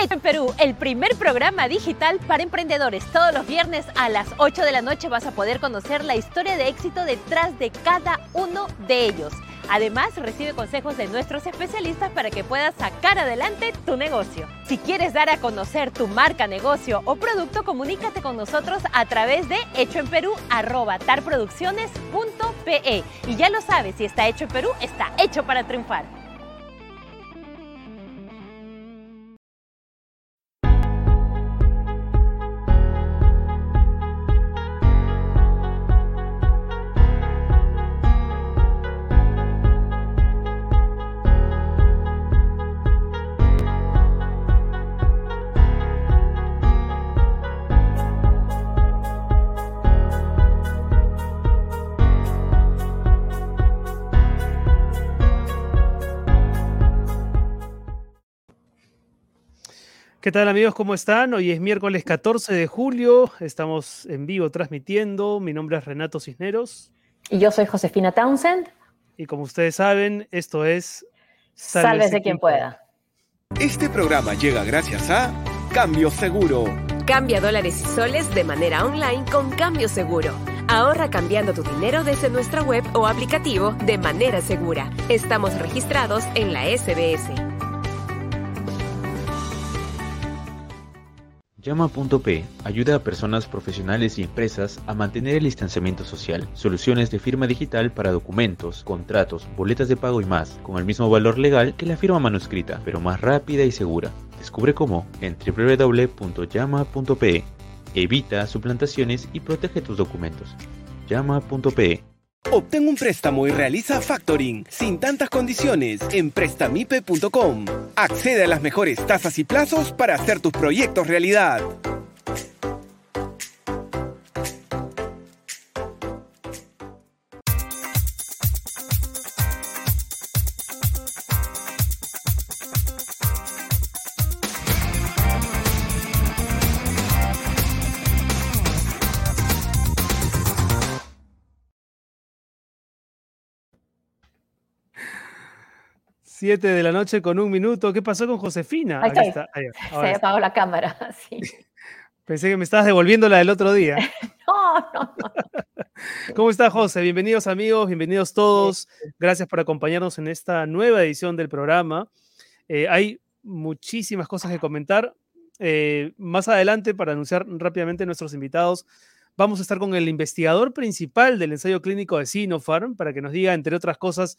En Perú, el primer programa digital para emprendedores. Todos los viernes a las 8 de la noche vas a poder conocer la historia de éxito detrás de cada uno de ellos. Además, recibe consejos de nuestros especialistas para que puedas sacar adelante tu negocio. Si quieres dar a conocer tu marca, negocio o producto, comunícate con nosotros a través de hechoenperú.tarproducciones.pe. Y ya lo sabes, si está hecho en Perú, está hecho para triunfar. ¿Qué tal amigos? ¿Cómo están? Hoy es miércoles 14 de julio, estamos en vivo transmitiendo. Mi nombre es Renato Cisneros. Y yo soy Josefina Townsend. Y como ustedes saben, esto es Sálvese, de quien pueda. Este programa llega gracias a Cambio Seguro. Cambia dólares y soles de manera online con Cambio Seguro. Ahorra cambiando tu dinero desde nuestra web o aplicativo de manera segura. Estamos registrados en la SBS. Llama.p ayuda a personas profesionales y empresas a mantener el distanciamiento social. Soluciones de firma digital para documentos, contratos, boletas de pago y más, con el mismo valor legal que la firma manuscrita, pero más rápida y segura. Descubre cómo en www.llama.pe. Evita suplantaciones y protege tus documentos. Llama.pe Obtén un préstamo y realiza factoring sin tantas condiciones en prestamipe.com. Accede a las mejores tasas y plazos para hacer tus proyectos realidad. 7 de la noche con un minuto. ¿Qué pasó con Josefina? Ahí está. Se apagado la cámara. Sí. Pensé que me estabas devolviendo la del otro día. no, no, no. ¿Cómo está, José? Bienvenidos, amigos, bienvenidos todos. Gracias por acompañarnos en esta nueva edición del programa. Eh, hay muchísimas cosas que comentar. Eh, más adelante, para anunciar rápidamente a nuestros invitados, vamos a estar con el investigador principal del ensayo clínico de Sinopharm para que nos diga, entre otras cosas,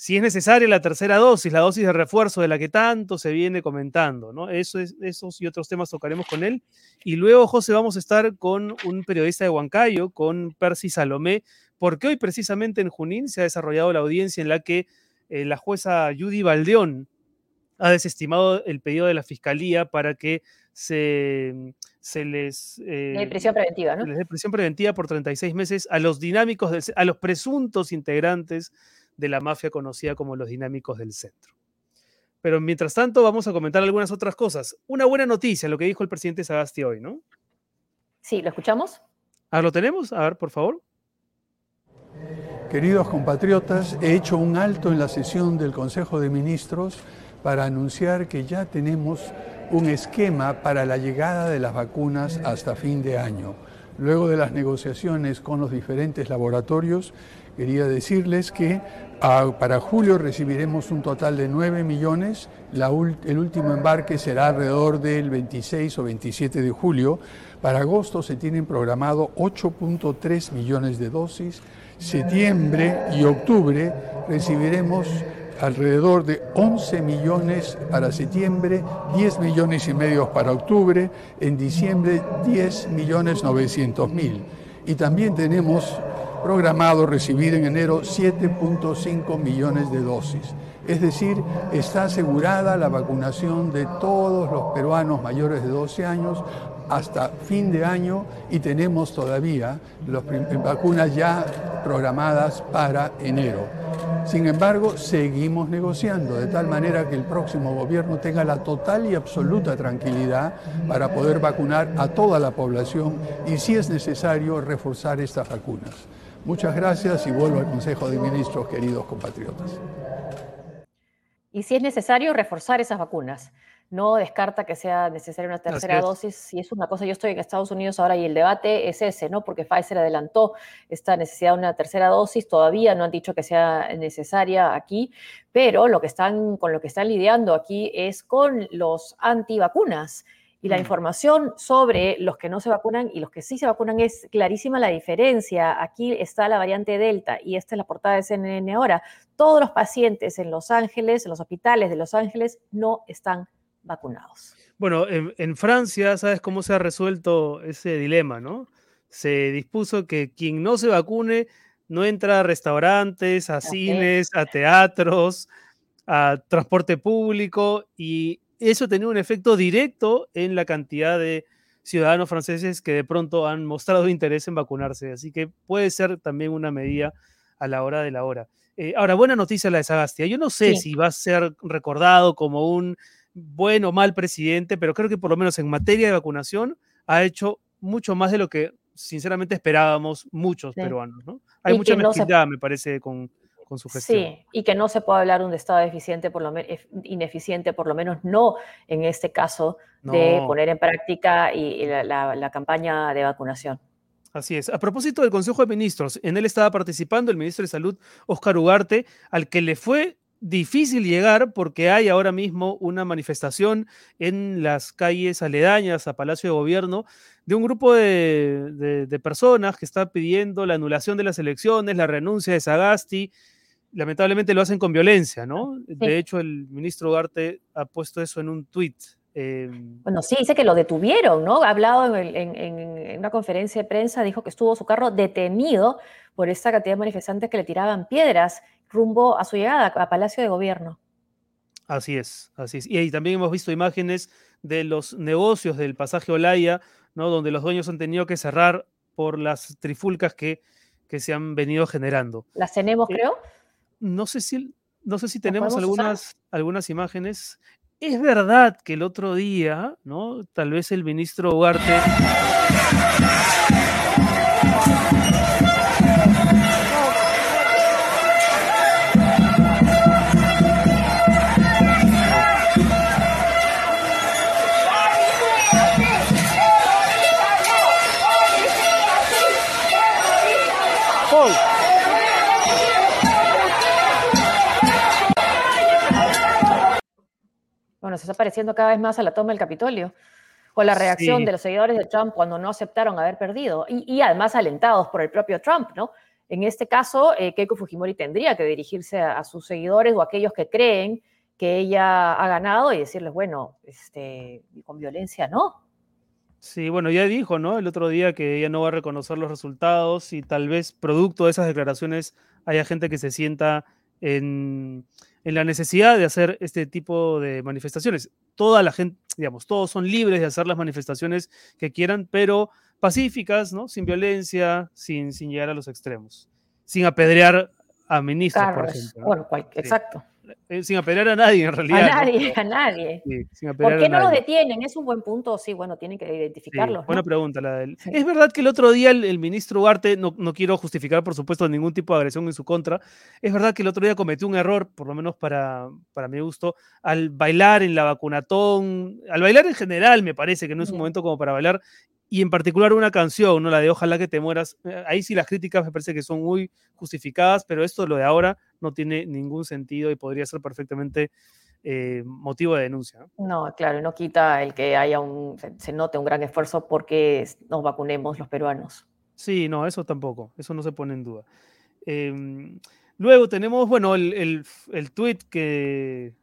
si es necesaria la tercera dosis, la dosis de refuerzo de la que tanto se viene comentando, ¿no? Eso es, esos y otros temas tocaremos con él. Y luego, José, vamos a estar con un periodista de Huancayo, con Percy Salomé, porque hoy precisamente en Junín se ha desarrollado la audiencia en la que eh, la jueza Judy Valdeón ha desestimado el pedido de la fiscalía para que se, se les... Eh, prisión preventiva, ¿no? les dé prisión preventiva por 36 meses a los dinámicos, a los presuntos integrantes de la mafia conocida como los dinámicos del centro. Pero mientras tanto vamos a comentar algunas otras cosas. Una buena noticia, lo que dijo el presidente Sagasti hoy, ¿no? Sí, ¿lo escuchamos? Ah, ¿lo tenemos? A ver, por favor. Queridos compatriotas, he hecho un alto en la sesión del Consejo de Ministros para anunciar que ya tenemos un esquema para la llegada de las vacunas hasta fin de año. Luego de las negociaciones con los diferentes laboratorios, quería decirles que ah, para julio recibiremos un total de 9 millones, el último embarque será alrededor del 26 o 27 de julio. Para agosto se tienen programado 8.3 millones de dosis. Septiembre y octubre recibiremos alrededor de 11 millones para septiembre, 10 millones y medio para octubre, en diciembre 10 millones 900 mil. Y también tenemos programado recibir en enero 7.5 millones de dosis. Es decir, está asegurada la vacunación de todos los peruanos mayores de 12 años hasta fin de año y tenemos todavía las vacunas ya programadas para enero. Sin embargo, seguimos negociando de tal manera que el próximo gobierno tenga la total y absoluta tranquilidad para poder vacunar a toda la población y si es necesario reforzar estas vacunas. Muchas gracias y vuelvo al Consejo de Ministros, queridos compatriotas. Y si es necesario, reforzar esas vacunas. no descarta que sea necesaria una tercera dosis. Si es una cosa, yo estoy en Estados Unidos ahora y el debate es ese, ¿no? Porque Pfizer adelantó esta necesidad de una tercera dosis, todavía no han dicho que sea necesaria aquí, pero lo que están, con lo que están lidiando aquí es con los antivacunas. Y la información sobre los que no se vacunan y los que sí se vacunan es clarísima la diferencia. Aquí está la variante Delta y esta es la portada de CNN ahora. Todos los pacientes en Los Ángeles, en los hospitales de Los Ángeles, no están vacunados. Bueno, en, Francia, ¿sabes cómo se ha resuelto ese dilema, no? Se dispuso que quien no se vacune no entra a restaurantes, a cines, a teatros, a transporte público y eso tenía un efecto directo en la cantidad de ciudadanos franceses que de pronto han mostrado interés en vacunarse. Así que puede ser también una medida a la hora de la hora. Eh, ahora, buena noticia la de Sagastia. Yo no sé si va a ser recordado como un buen o mal presidente, pero creo que por lo menos en materia de vacunación ha hecho mucho más de lo que sinceramente esperábamos muchos peruanos. ¿no? Hay mucha mezquindad, me parece, con, con, su gestión. Sí, y que no se puede hablar de un Estado eficiente, por lo ineficiente, por lo menos no en este caso, de poner en práctica y, la, la campaña de vacunación. Así es. A propósito del Consejo de Ministros, en él estaba participando el ministro de Salud, Oscar Ugarte, al que le fue difícil llegar porque hay ahora mismo una manifestación en las calles aledañas a Palacio de Gobierno de un grupo de, personas que está pidiendo la anulación de las elecciones, la renuncia de Sagasti. Lamentablemente lo hacen con violencia, ¿no? De hecho, el ministro Ugarte ha puesto eso en un tuit. Em, bueno, sí, dice que lo detuvieron, ¿no? Ha hablado en, una conferencia de prensa, dijo que estuvo su carro detenido por esta cantidad de manifestantes que le tiraban piedras rumbo a su llegada a Palacio de Gobierno. Así es, así es. Y ahí también hemos visto imágenes de los negocios del pasaje Olaya, ¿no? donde los dueños han tenido que cerrar por las trifulcas que, que se han venido generando. ¿Las tenemos, eh, creo? No sé si, no sé si tenemos algunas, algunas imágenes. Es verdad que el otro día, ¿no? Tal vez el ministro Ugarte Se está pareciendo cada vez más a la toma del Capitolio, o la reacción de los seguidores de Trump cuando no aceptaron haber perdido, y, además alentados por el propio Trump, ¿no? En este caso, eh, Keiko Fujimori tendría que dirigirse a, sus seguidores o a aquellos que creen que ella ha ganado y decirles, bueno, este, con violencia no. Sí, bueno, ya dijo, ¿no? El otro día que ella no va a reconocer los resultados y tal vez producto de esas declaraciones haya gente que se sienta en, en la necesidad de hacer este tipo de manifestaciones. Toda la gente, digamos, todos son libres de hacer las manifestaciones que quieran, pero pacíficas, ¿no? Sin violencia, sin, sin llegar a los extremos, sin apedrear a ministros, por ejemplo. Bueno, exacto. Eh, sin apedrear a nadie en realidad. A nadie, a nadie. ¿Por qué no los detienen? Es un buen punto, sí, bueno, tienen que identificarlos. buena pregunta la de él. Es verdad que el otro día el, ministro Ugarte, no, no, quiero justificar por supuesto ningún tipo de agresión en su contra, es verdad que el otro día cometió un error, por lo menos para, para mi gusto, al bailar en la vacunatón, al bailar en general me parece que no es un momento como para bailar, y en particular una canción, ¿no? La de Ojalá que te mueras. Eh, ahí sí las críticas me parece que son muy justificadas, pero esto, lo de ahora, no tiene ningún sentido y podría ser perfectamente eh, motivo de denuncia. ¿no? claro, no quita el que haya un, se note un gran esfuerzo porque nos vacunemos los peruanos. Sí, no, eso tampoco, eso no se pone en duda. Em, luego tenemos, bueno, el, el, el tweet que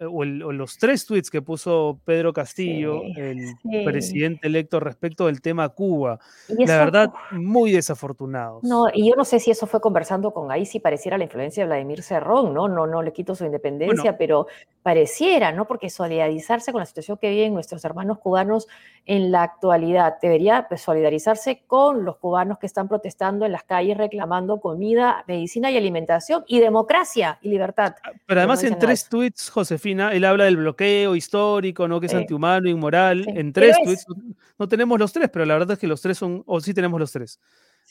o, los tres tweets que puso Pedro Castillo, el presidente electo, respecto del tema Cuba. La verdad, muy desafortunados. No, y yo no sé si eso fue conversando con ahí, si pareciera la influencia de Vladimir Cerrón, ¿no? No, no le quito su independencia, pero pareciera, ¿no? Porque solidarizarse con la situación que viven nuestros hermanos cubanos en la actualidad, debería pues, solidarizarse con los cubanos que están protestando en las calles reclamando comida, medicina y alimentación y democracia y libertad. Ah, pero además en tres tweets, Josefina, él habla del bloqueo histórico, ¿no? Que es antihumano, inmoral. En tres tweets, no tenemos los tres, pero la verdad es que los tres son, o sí tenemos los tres.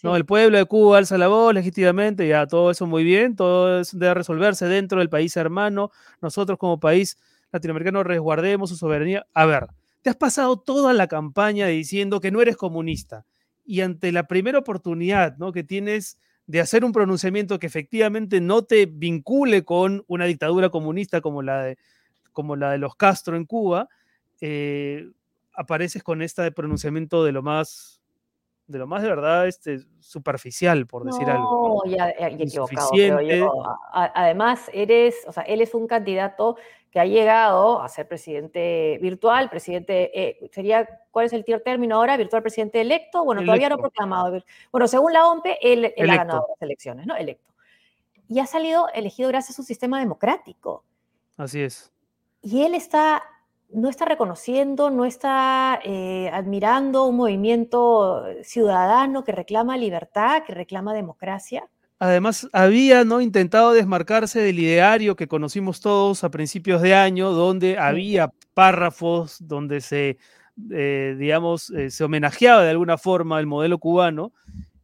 ¿no? El pueblo de Cuba alza la voz legítimamente, ya todo eso muy bien, todo debe resolverse dentro del país hermano. Nosotros como país latinoamericanos resguardemos su soberanía. A ver, te has pasado toda la campaña diciendo que no eres comunista y ante la primera oportunidad ¿no? que tienes de hacer un pronunciamiento que efectivamente no te vincule con una dictadura comunista como la de, como la de los Castro en Cuba, eh, apareces con este pronunciamiento de lo más de lo más de verdad este, superficial, por decir algo. No, ya, equivocado, Además, eres, o sea, él es un candidato que ha llegado a ser presidente virtual, presidente, eh, sería, ¿cuál es el término ahora? ¿Virtual presidente electo? Bueno, todavía no proclamado. Bueno, según la OMPE, él, él ha ganado las elecciones, ¿no? Electo. Y ha salido elegido gracias a un sistema democrático. Así es. Y él está no está reconociendo, no está eh, admirando un movimiento ciudadano que reclama libertad, que reclama democracia. Además, había ¿no? intentado desmarcarse del ideario que conocimos todos a principios de año, donde había párrafos donde se, eh, digamos, eh, se homenajeaba de alguna forma el modelo cubano.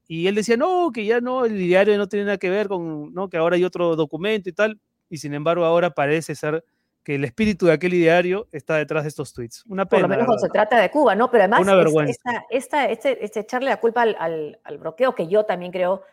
Y él decía, no, que ya no, el ideario no tiene nada que ver con, ¿no? que ahora hay otro documento y tal. Y sin embargo, ahora parece ser que el espíritu de aquel ideario está detrás de estos tweets. Una pena. Por lo menos cuando se trata de Cuba, ¿no? Pero además, esta, este, este, echarle la culpa al, al, bloqueo, que yo también creo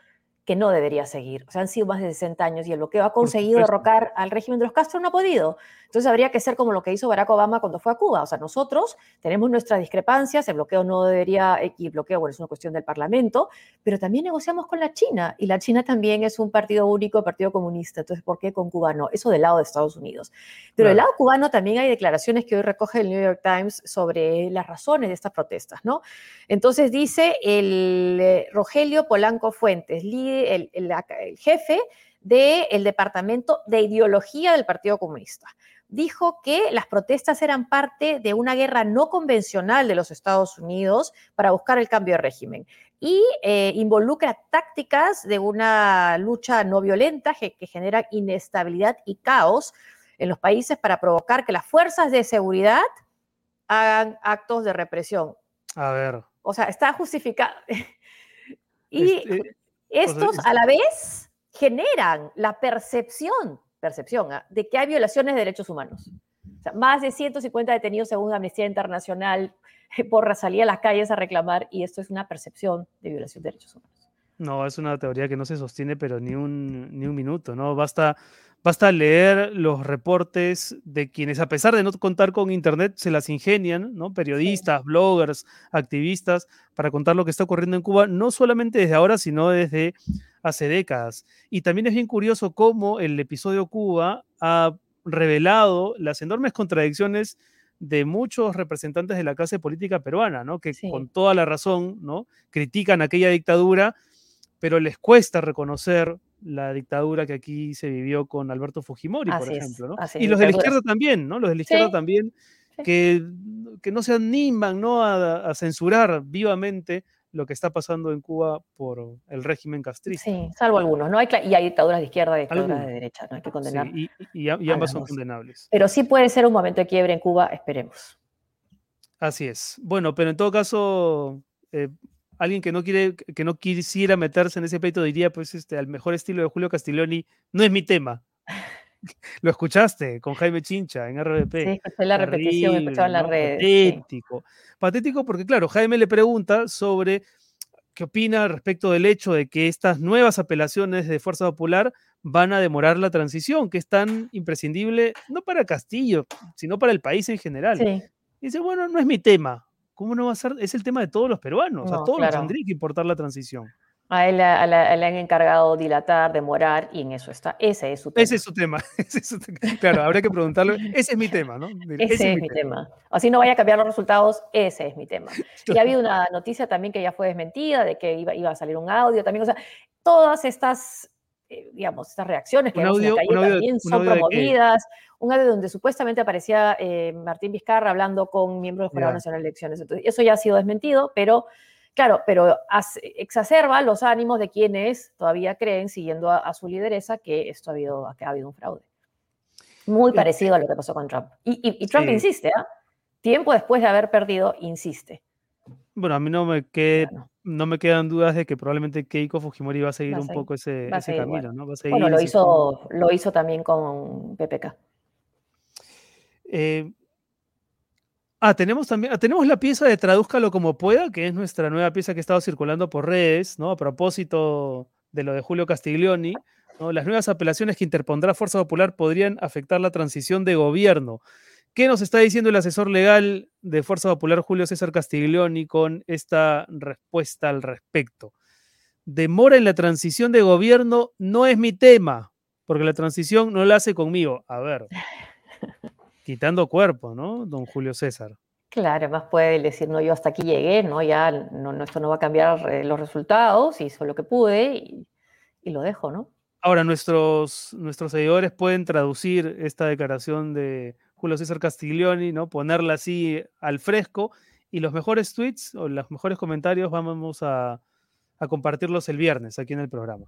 que no debería seguir. O sea, han sido más de 60 años y el bloqueo ha conseguido derrocar al régimen de los Castro, no ha podido. Entonces habría que ser como lo que hizo Barack Obama cuando fue a Cuba. O sea, nosotros tenemos nuestras discrepancias, el bloqueo no debería, y el bloqueo, bueno, es una cuestión del Parlamento, pero también negociamos con la China y la China también es un partido único, partido comunista. Entonces, ¿por qué con Cuba no? Eso del lado de Estados Unidos. Pero del lado cubano también hay declaraciones que hoy recoge el New York Times sobre las razones de estas protestas, ¿no? Entonces dice el eh, Rogelio Polanco Fuentes, líder el, jefe del Departamento de Ideología del Partido Comunista. Dijo que las protestas eran parte de una guerra no convencional de los Estados Unidos para buscar el cambio de régimen y eh, involucra tácticas de una lucha no violenta que, que genera inestabilidad y caos en los países para provocar que las fuerzas de seguridad hagan actos de represión. A ver. O sea, está justificado. y este, estos a la vez generan la percepción, percepción ¿ah? de que hay violaciones de derechos humanos. más de 150 detenidos según Amnistía Internacional por salir a las calles a reclamar y esto es una percepción de violación de derechos humanos. No, es una teoría que no se sostiene, pero ni un, ni un minuto, ¿no? Basta, basta leer los reportes de quienes, a pesar de no contar con Internet, se las ingenian, ¿no? Periodistas, bloggers, activistas, para contar lo que está ocurriendo en Cuba, no solamente desde ahora, sino desde hace décadas. Y también es bien curioso cómo el episodio Cuba ha revelado las enormes contradicciones de muchos representantes de la clase política peruana, ¿no? Que con toda la razón, ¿no? Critican aquella dictadura pero les cuesta reconocer la dictadura que aquí se vivió con Alberto Fujimori, por ejemplo. ¿no? y los de la izquierda también, ¿no? Los de la izquierda también, que, que, no se animan ¿no? A, censurar vivamente lo que está pasando en Cuba por el régimen castrista. Sí, salvo algunos, ¿no? Hay, y hay dictaduras de izquierda y dictaduras de derecha, no hay que condenar. y, y, ambas son condenables. Pero sí puede ser un momento de quiebre en Cuba, esperemos. Así es. Bueno, pero en todo caso, eh, alguien que no quiere, que no quisiera meterse en ese peito diría, pues, este, al mejor estilo de Julio Castiglioni, no es mi tema. Lo escuchaste con Jaime Chincha en RBP. Sí, escuché la repetición, escuchaba en. Patético. Patético porque, claro, Jaime le pregunta sobre qué opina respecto del hecho de que estas nuevas apelaciones de Fuerza Popular van a demorar la transición, que es tan imprescindible, no para Castillo, sino para el país en general. Sí. dice, bueno, no es mi tema. ¿Cómo no va a ser? Es el tema de todos los peruanos. a todos tendría que importar la transición. A él, le han encargado dilatar, demorar, y en eso está. Ese es su tema. Ese es su tema. Claro, habría que preguntarle. Ese es mi tema, ¿no? Ese, es, mi tema. Así no vaya a cambiar los resultados, ese es mi tema. Y ha habido una noticia también que ya fue desmentida, de que iba, iba a salir un audio también. O sea, todas estas eh, digamos, estas reacciones que vemos en la calle también son promovidas. Un audio donde supuestamente aparecía eh, Martín Vizcarra hablando con miembros del Jurado Nacional de Elecciones. Entonces, eso ya ha sido desmentido, pero claro, pero exacerba los ánimos de quienes todavía creen, siguiendo a, su lideresa, que esto ha habido, que ha habido un fraude. Muy parecido a lo que pasó con Trump. Y, Trump insiste, ¿ah? tiempo después de haber perdido, insiste. Bueno, a mí no me, no me quedan dudas de que probablemente Keiko Fujimori va a seguir un poco ese, camino, ¿no? bueno, lo hizo, lo hizo también con PPK. Eh, ah, tenemos también, ah, tenemos la pieza de Tradúzcalo como pueda, que es nuestra nueva pieza que ha estado circulando por redes, ¿no? A propósito de lo de Julio Castiglioni. Las nuevas apelaciones que interpondrá Fuerza Popular podrían afectar la transición de gobierno. ¿Qué nos está diciendo el asesor legal de Fuerza Popular, Julio César Castiglioni, con esta respuesta al respecto? Demora en la transición de gobierno no es mi tema, porque la transición no la hace conmigo. A ver, quitando cuerpo, ¿no, don Julio César? Claro, además puede decir, no, yo hasta aquí llegué, ¿no? Ya no, esto no va a cambiar eh, los resultados, hizo lo que pude y, y lo dejo, ¿no? Ahora, nuestros, nuestros seguidores pueden traducir esta declaración de Julio César Castiglioni, ¿no? Ponerla así al fresco y los mejores tweets o los mejores comentarios vamos a, a compartirlos el viernes aquí en el programa.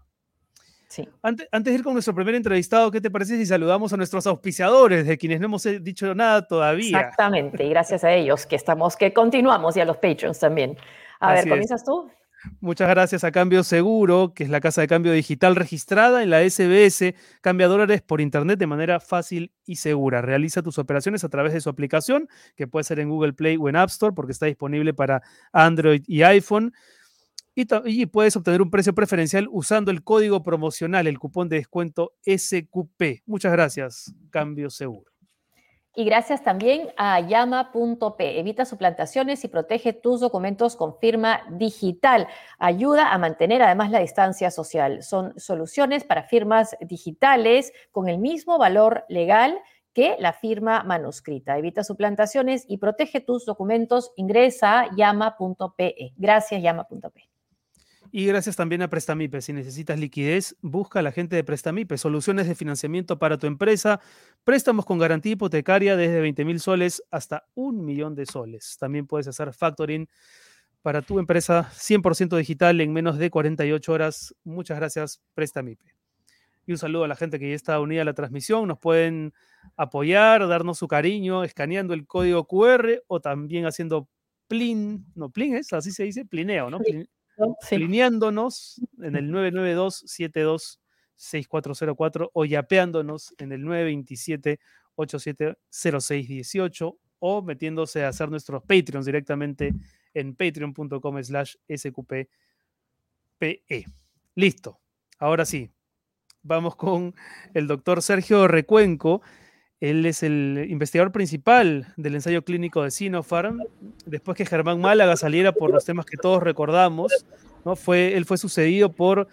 Sí. Antes, antes, de ir con nuestro primer entrevistado, ¿qué te parece si saludamos a nuestros auspiciadores, de quienes no hemos dicho nada todavía? Exactamente, y gracias a ellos que estamos, que continuamos y a los patrons también. A ver, ¿comienzas tú? Muchas gracias a Cambio Seguro, que es la casa de cambio digital registrada en la SBS. Cambia dólares por Internet de manera fácil y segura. Realiza tus operaciones a través de su aplicación, que puede ser en Google Play o en App Store, porque está disponible para Android y iPhone. Y, puedes obtener un precio preferencial usando el código promocional, el cupón de descuento SQP. Muchas gracias, Cambio Seguro. Y gracias también a llama.p. Evita suplantaciones y protege tus documentos con firma digital. Ayuda a mantener además la distancia social. Son soluciones para firmas digitales con el mismo valor legal que la firma manuscrita. Evita suplantaciones y protege tus documentos. Ingresa a llama.pe. Gracias, llama.pe. Y gracias también a Prestamipe. Si necesitas liquidez, busca a la gente de Prestamipe. Soluciones de financiamiento para tu empresa. Préstamos con garantía hipotecaria desde 20 mil soles hasta un millón de soles. También puedes hacer factoring para tu empresa 100% digital en menos de 48 horas. Muchas gracias, Prestamipe. Y un saludo a la gente que ya está unida a la transmisión. Nos pueden apoyar, darnos su cariño, escaneando el código QR o también haciendo plin, no, plin es, así se dice, plineo, ¿no? Alineándonos en el 992-726404 o yapeándonos en el 927-870618 o metiéndose a hacer nuestros Patreons directamente en patreon.com slash sqppe. Listo. Ahora sí, vamos con el doctor Sergio Recuenco. Él es el investigador principal del ensayo clínico de Sinopharm. Después que Germán Málaga saliera por los temas que todos recordamos, ¿no? fue, él fue sucedido por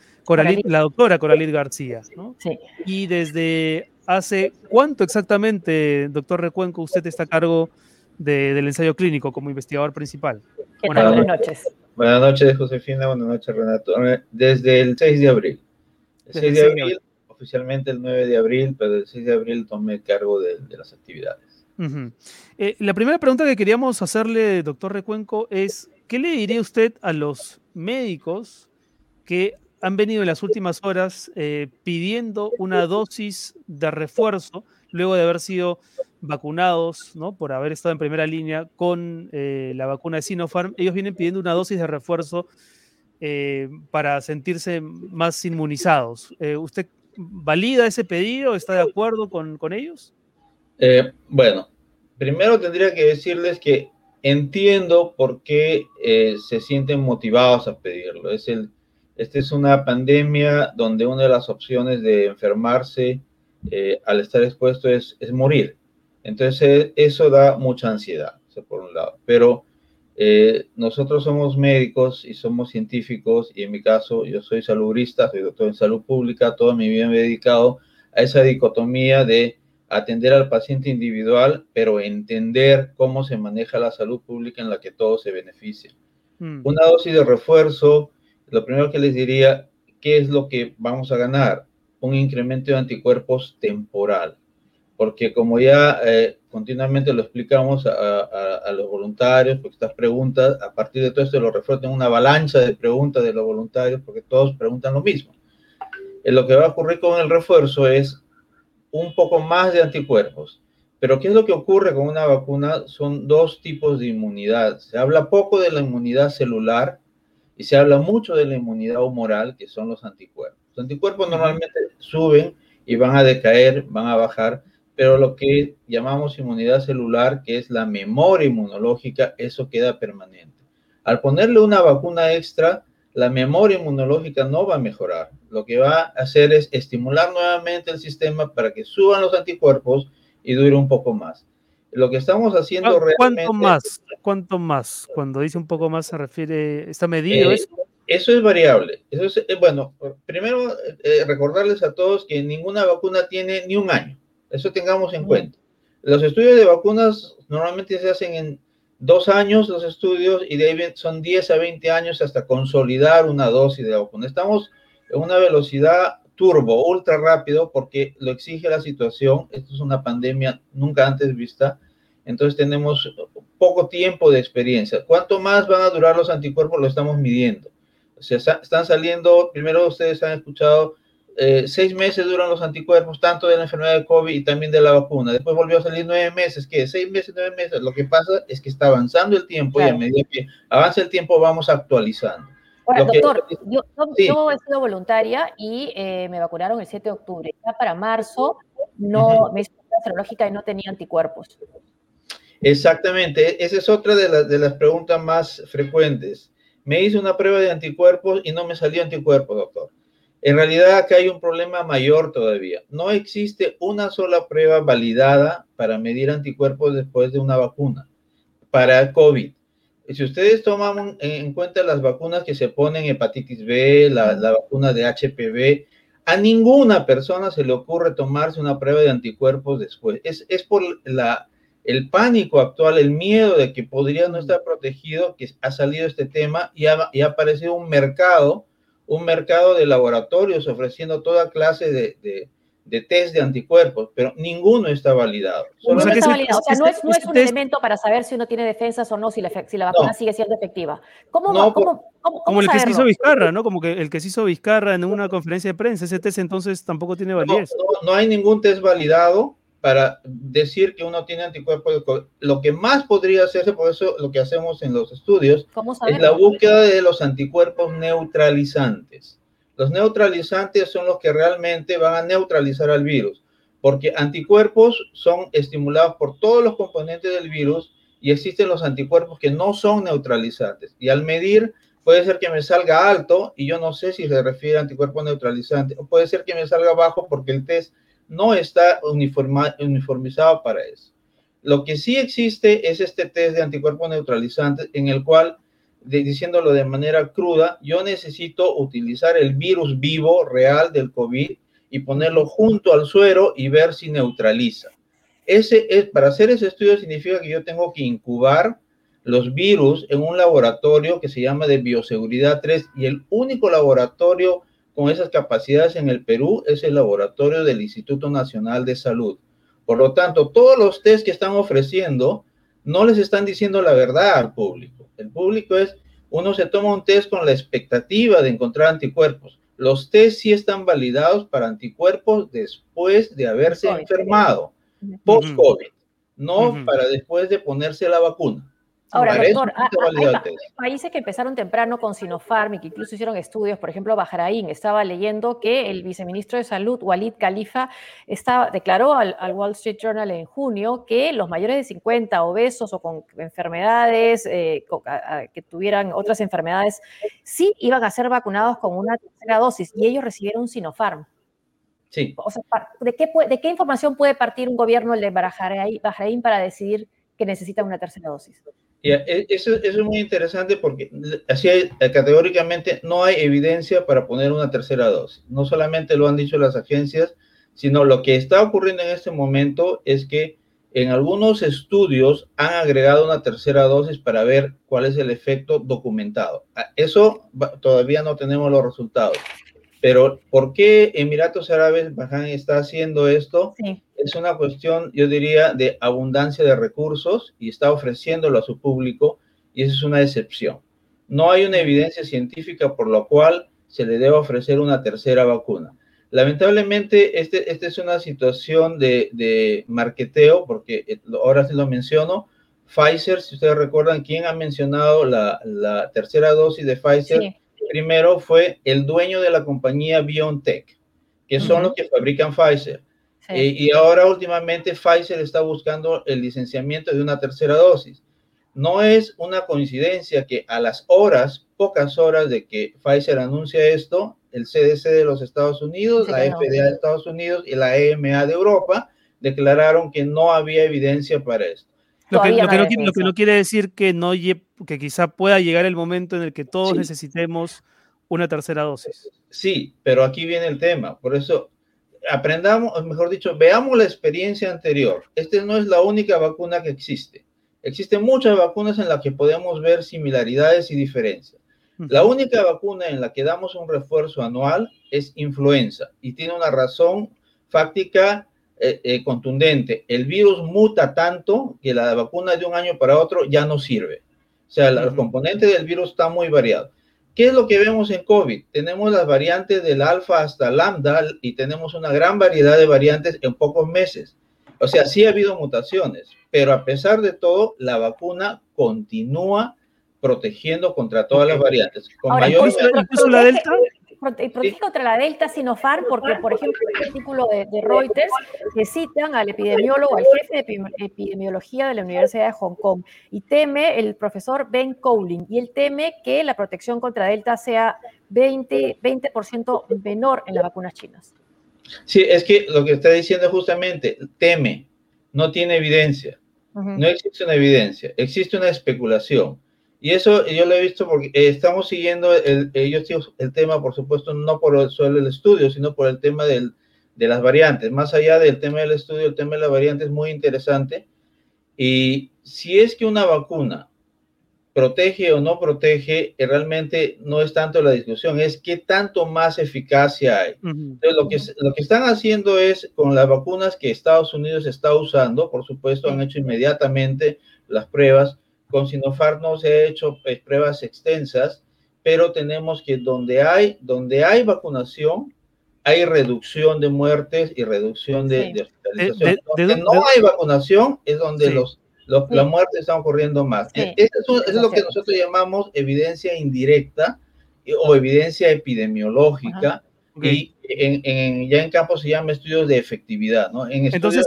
la doctora Coralit García. Sí. Y desde hace cuánto exactamente, doctor Recuenco, usted está a cargo del ensayo clínico como investigador principal. Buenas, noches. Buenas noches, Josefina. Buenas noches, Renato. Desde el 6 de abril. El 6 de abril oficialmente el 9 de abril, pero el 6 de abril tomé cargo de, las actividades. Eh, la primera pregunta que queríamos hacerle, doctor Recuenco, es, ¿qué le diría usted a los médicos que han venido en las últimas horas eh, pidiendo una dosis de refuerzo luego de haber sido vacunados, ¿no? por haber estado en primera línea con eh, la vacuna de Sinopharm? Ellos vienen pidiendo una dosis de refuerzo para sentirse más inmunizados. ¿Usted valida ese pedido? ¿Está de acuerdo con, ellos? Eh, bueno, primero tendría que decirles que entiendo por qué eh, se sienten motivados a pedirlo. Es el, esta es una pandemia donde una de las opciones de enfermarse eh, al estar expuesto es, es morir. Entonces, eso da mucha ansiedad, por un lado. Pero eh, nosotros somos médicos y somos científicos y en mi caso yo soy salubrista, soy doctor en salud pública, toda mi vida me he dedicado a esa dicotomía de atender al paciente individual, pero entender cómo se maneja la salud pública en la que todos se benefician. Mm. Una dosis de refuerzo, lo primero que les diría, ¿qué es lo que vamos a ganar? Un incremento de anticuerpos temporal porque como ya eh, continuamente lo explicamos a, los voluntarios, porque estas preguntas, a partir de todo esto lo refuerzan una avalancha de preguntas de los voluntarios, porque todos preguntan lo mismo. Eh, lo que va a ocurrir con el refuerzo es un poco más de anticuerpos. Pero ¿qué es lo que ocurre con una vacuna? Son dos tipos de inmunidad. Se habla poco de la inmunidad celular y se habla mucho de la inmunidad humoral, que son los anticuerpos. Los anticuerpos normalmente suben y van a decaer, van a bajar, pero lo que llamamos inmunidad celular, que es la memoria inmunológica, eso queda permanente. Al ponerle una vacuna extra, la memoria inmunológica no va a mejorar. Lo que va a hacer es estimular nuevamente el sistema para que suban los anticuerpos y dure un poco más. Lo que estamos haciendo realmente... ¿Cuánto más? ¿Cuánto más? Cuando dice un poco más se refiere, ¿está medido eh, eso? Eso es variable. Eso es, eh, bueno, primero eh, recordarles a todos que ninguna vacuna tiene ni un año. Eso tengamos en cuenta. Los estudios de vacunas normalmente se hacen en dos años los estudios y de ahí son 10 a 20 años hasta consolidar una dosis de vacuna. Estamos en una velocidad turbo, ultra rápido, porque lo exige la situación. Esto es una pandemia nunca antes vista. Entonces tenemos poco tiempo de experiencia. ¿Cuánto más van a durar los anticuerpos? Lo estamos midiendo. O sea, están saliendo, primero ustedes han escuchado eh, seis meses duran los anticuerpos, tanto de la enfermedad de COVID y también de la vacuna. Después volvió a salir nueve meses, que seis meses, nueve meses. Lo que pasa es que está avanzando el tiempo y a medida que avanza el tiempo vamos actualizando. Ahora, doctor, yo, he sido voluntaria y eh, me vacunaron el 7 de octubre. Ya para marzo no me hizo una serológica y no tenía anticuerpos. Exactamente, esa es otra de, de las preguntas más frecuentes. Me hice una prueba de anticuerpos y no me salió anticuerpos, doctor. En realidad acá hay un problema mayor todavía. No existe una sola prueba validada para medir anticuerpos después de una vacuna para COVID. Si ustedes toman en cuenta las vacunas que se ponen hepatitis B, la, vacuna de HPV, a ninguna persona se le ocurre tomarse una prueba de anticuerpos después. Es, por la, el pánico actual, el miedo de que podría no estar protegido, que ha salido este tema y ha, y ha aparecido un mercado un mercado de laboratorios ofreciendo toda clase de, de, test de anticuerpos, pero ninguno está validado. no está validado. O sea, no es, no es un elemento para saber si uno tiene defensas o no, si la, si la vacuna sigue siendo efectiva. ¿Cómo, cómo, cómo, como el que se hizo Vizcarra, ¿no? Como que el que se hizo Vizcarra en una conferencia de prensa, ese test entonces tampoco tiene validez. no, no hay ningún test validado para decir que uno tiene anticuerpos. Lo que más podría hacerse, por eso lo que hacemos en los estudios, es la búsqueda de los anticuerpos neutralizantes. Los neutralizantes son los que realmente van a neutralizar al virus, porque anticuerpos son estimulados por todos los componentes del virus y existen los anticuerpos que no son neutralizantes. Y al medir, puede ser que me salga alto y yo no sé si se refiere a anticuerpos neutralizantes, o puede ser que me salga bajo porque el test no está uniformizado para eso. Lo que sí existe es este test de anticuerpos neutralizantes en el cual, diciéndolo de manera cruda, yo necesito utilizar el virus vivo real del COVID y ponerlo junto al suero y ver si neutraliza. Ese es, para hacer ese estudio significa que yo tengo que incubar los virus en un laboratorio que se llama de bioseguridad 3 y el único laboratorio con esas capacidades en el Perú es el laboratorio del Instituto Nacional de Salud. Por lo tanto, todos los test que están ofreciendo no les están diciendo la verdad al público. El público es, uno se toma un test con la expectativa de encontrar anticuerpos. Los test sí están validados para anticuerpos después de haberse enfermado, post-COVID, no para después de ponerse la vacuna. Ahora, doctor, hay, países que empezaron temprano con Sinopharm y que incluso hicieron estudios, por ejemplo, Bahrein. Estaba leyendo que el viceministro de Salud, Walid Khalifa, estaba, declaró al, Wall Street Journal en junio que los mayores de 50, obesos o con enfermedades, eh, que tuvieran otras enfermedades, sí iban a ser vacunados con una tercera dosis y ellos recibieron Sinopharm. Sí. O sea, ¿de qué, ¿de qué información puede partir un gobierno de Bahrein para decidir que necesita una tercera dosis? E, eso, es muy interesante porque así eh, categóricamente no hay evidencia para poner una tercera dosis. No solamente lo han dicho las agencias, sino lo que está ocurriendo en este momento es que en algunos estudios han agregado una tercera dosis para ver cuál es el efecto documentado. Eso todavía no tenemos los resultados. Pero ¿por qué Emiratos Árabes Baján está haciendo esto? Es una cuestión, yo diría, de abundancia de recursos y está ofreciéndolo a su público y eso es una excepción. No hay una evidencia científica por lo cual se le debe ofrecer una tercera vacuna. Lamentablemente, esta este es una situación de, de marketeo, porque eh, ahora sí lo menciono. Pfizer, si ustedes recuerdan, ¿quién ha mencionado la, la tercera dosis de Pfizer? Sí primero fue el dueño de la compañía BioNTech, que son los que fabrican Pfizer. Eh, y ahora últimamente Pfizer está buscando el licenciamiento de una tercera dosis. No es una coincidencia que a las horas, pocas horas de que Pfizer anuncia esto, el CDC de los Estados Unidos, la FDA de Estados Unidos y la EMA de Europa declararon que no había evidencia para esto. Lo que, no, quiere decir que, no, que quizá pueda llegar el momento en el que todos necesitemos una tercera dosis. Sí, pero aquí viene el tema. Por eso aprendamos, mejor dicho, veamos la experiencia anterior. Esta no es la única vacuna que existe. Existen muchas vacunas en las que podemos ver similaridades y diferencias. La única vacuna en la que damos un refuerzo anual es influenza y tiene una razón fáctica eh, eh, contundente. El virus muta tanto que la vacuna de un año para otro ya no sirve. O sea, los componentes del virus están muy variados. ¿Qué es lo que vemos en COVID? Tenemos las variantes del alfa hasta lambda y tenemos una gran variedad de variantes en pocos meses. O sea, sí ha habido mutaciones, pero a pesar de todo, la vacuna continúa protegiendo contra todas las variantes. Con mayor... incluso la delta protege contra la delta Sinopharm porque, por ejemplo, el artículo de, Reuters que citan al epidemiólogo, al jefe de epidemiología de la Universidad de Hong Kong y teme el profesor Ben Cowling y él teme que la protección contra delta sea 20%, 20 menor en las vacunas chinas. Sí, es que lo que está diciendo justamente, teme, no tiene evidencia. No existe una evidencia, existe una especulación. Y eso yo lo he visto porque eh, estamos siguiendo el, ellos el tema, por supuesto, no por el solo el estudio, sino por el tema del, de las variantes. Más allá del tema del estudio, el tema de la variante es muy interesante. Y si es que una vacuna protege o no protege, eh, realmente no es tanto la discusión, es qué tanto más eficacia hay. Entonces, lo que, lo que están haciendo es, con las vacunas que Estados Unidos está usando, por supuesto, han hecho inmediatamente las pruebas, con Sinopharm no se ha hecho pues, pruebas extensas, pero tenemos que donde hay, donde hay vacunación, hay reducción de muertes y reducción de, hospitalización. donde no hay vacunación es donde los, las muertes están ocurriendo más. E, eso, es lo que nosotros llamamos evidencia indirecta o evidencia epidemiológica. Y en, ya en campo se llama estudios de efectividad, ¿no? En estudios, Entonces,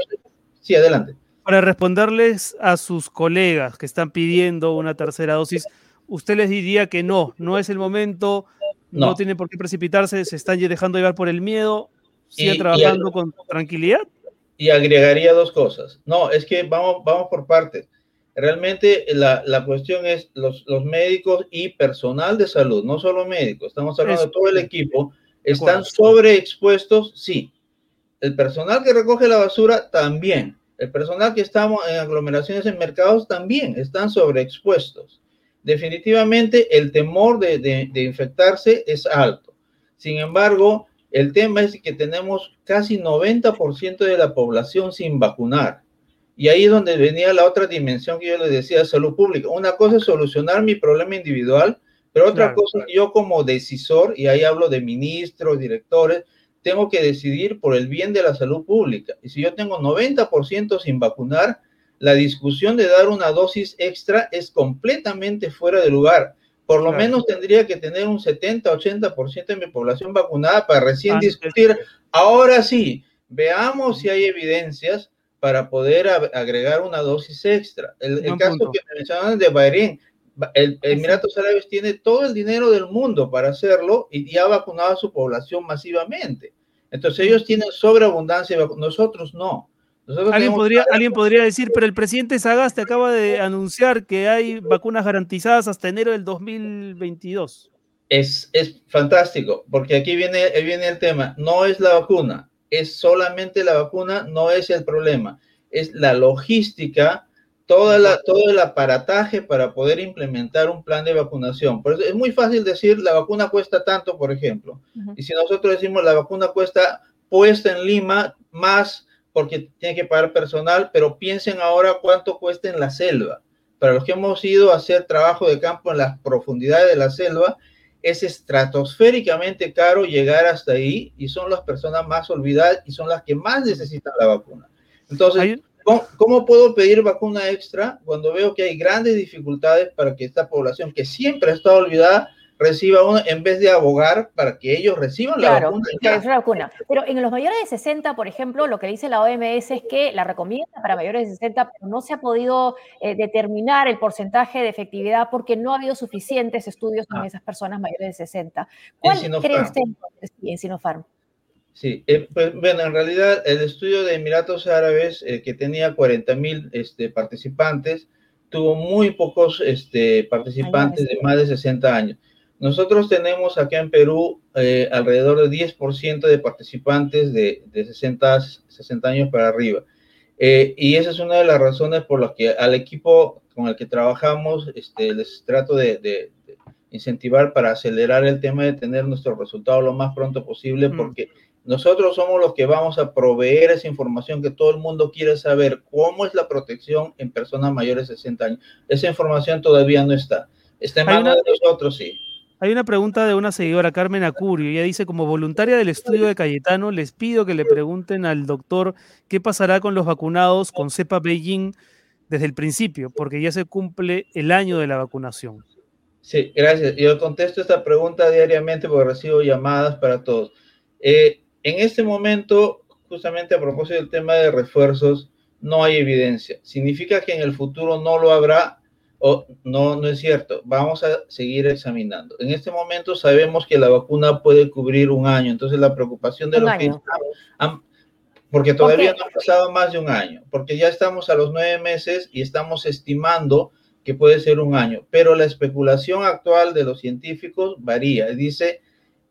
sí, adelante para responderles a sus colegas que están pidiendo una tercera dosis, usted les diría que no, no es el momento, no, tiene por qué precipitarse, se están dejando llevar por el miedo, sigue trabajando con tranquilidad. Y agregaría dos cosas. No, es que vamos, vamos por partes. Realmente la, la cuestión es los, los, médicos y personal de salud, no solo médicos, estamos hablando de todo el equipo, están sobreexpuestos, sí. El personal que recoge la basura también el personal que estamos en aglomeraciones en mercados también están sobreexpuestos. Definitivamente el temor de, infectarse es alto. Sin embargo, el tema es que tenemos casi 90% de la población sin vacunar. Y ahí es donde venía la otra dimensión que yo les decía, salud pública. Una cosa es solucionar mi problema individual, pero otra cosa, yo como decisor, y ahí hablo de ministros, directores, tengo que decidir por el bien de la salud pública. Y si yo tengo 90% sin vacunar, la discusión de dar una dosis extra es completamente fuera de lugar. Por lo menos tendría que tener un 70-80% de mi población vacunada para recién discutir. Ahora sí, veamos si hay evidencias para poder agregar una dosis extra. El, caso que mencionaban de Bahrein, el, Emiratos Árabes tiene todo el dinero del mundo para hacerlo y ya ha vacunado a su población masivamente. Entonces ellos tienen sobreabundancia, nosotros no. ¿Alguien, podría, alguien podría decir, pero el presidente Sagasti acaba de anunciar que hay vacunas garantizadas hasta enero del 2022. Es, es fantástico, porque aquí viene, viene el tema, no es la vacuna, es solamente la vacuna, no es el problema, es la logística toda la, todo el aparataje para poder implementar un plan de vacunación. Por eso es muy fácil decir la vacuna cuesta tanto, por ejemplo. Y si nosotros decimos la vacuna cuesta puesta en Lima más porque tiene que pagar personal, pero piensen ahora cuánto cuesta en la selva. Para los que hemos ido a hacer trabajo de campo en las profundidades de la selva, es estratosféricamente caro llegar hasta ahí y son las personas más olvidadas y son las que más necesitan la vacuna. Entonces, ¿Cómo, puedo pedir vacuna extra cuando veo que hay grandes dificultades para que esta población que siempre ha estado olvidada reciba uno en vez de abogar para que ellos reciban la vacuna. Claro, la vacuna. Pero en los mayores de 60, por ejemplo, lo que dice la OMS es que la recomienda para mayores de 60, pero no se ha podido eh, determinar el porcentaje de efectividad porque no ha habido suficientes estudios en ah. esas personas mayores de 60. ¿Cuál cree usted en Sinopharm? Sí, eh, pues, bueno, en realidad el estudio de Emiratos Árabes, eh, que tenía 40 mil este, participantes, tuvo muy pocos este, participantes de más de 60 años. Nosotros tenemos acá en Perú eh, alrededor de 10% de participantes de, de 60, 60, años para arriba. Eh, y esa es una de las razones por las que al equipo con el que trabajamos este, les trato de, de, incentivar para acelerar el tema de tener nuestro resultado lo más pronto posible, mm. Nosotros somos los que vamos a proveer esa información que todo el mundo quiere saber, cómo es la protección en personas mayores de 60 años. Esa información todavía no está. Está en manos de nosotros, sí. Hay una pregunta de una seguidora, Carmen Acurio. Ella dice, como voluntaria del estudio de Cayetano, les pido que le pregunten al doctor qué pasará con los vacunados con cepa Beijing desde el principio, porque ya se cumple el año de la vacunación. Sí, gracias. Yo contesto esta pregunta diariamente porque recibo llamadas para todos. Eh, en este momento, justamente a propósito del tema de refuerzos, no hay evidencia. ¿Significa que en el futuro no lo habrá? Oh, no, no es cierto. Vamos a seguir examinando. En este momento sabemos que la vacuna puede cubrir un año, entonces la preocupación de los que porque todavía no ha pasado más de un año, porque ya estamos a los nueve meses y estamos estimando que puede ser un año, pero la especulación actual de los científicos varía. Dice,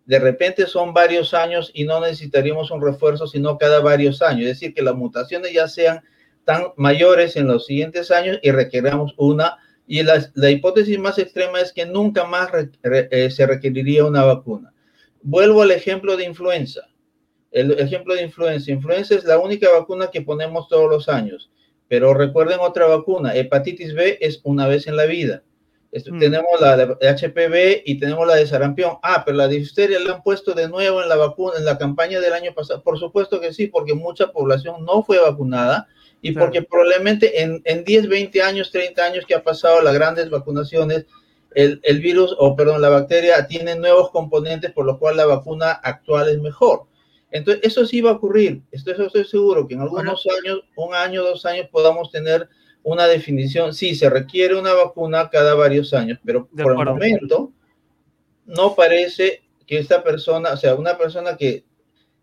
de repente son varios años y no necesitaríamos un refuerzo, sino cada varios años. Es decir, que las mutaciones ya sean tan mayores en los siguientes años y requeramos una y la, la, hipótesis más extrema es que nunca más eh, se requeriría una vacuna. Vuelvo al ejemplo de influenza. El ejemplo de influenza. Influenza es la única vacuna que ponemos todos los años. Pero recuerden otra vacuna. Hepatitis B es una vez en la vida. Mm. Tenemos la de HPV y tenemos la de sarampión. Ah, pero la difteria la han puesto de nuevo en la vacuna, en la campaña del año pasado. Por supuesto que sí, porque mucha población no fue vacunada y porque probablemente en, en 10, 20 años, 30 años que ha pasado las grandes vacunaciones, el, el, virus, o perdón, la bacteria tiene nuevos componentes por lo cual la vacuna actual es mejor. Entonces, eso sí va a ocurrir. Estoy, estoy seguro que en algunos años, un año, dos años, podamos tener una definición. Sí, se requiere una vacuna cada varios años, pero por el momento no parece que esta persona, o sea, una persona que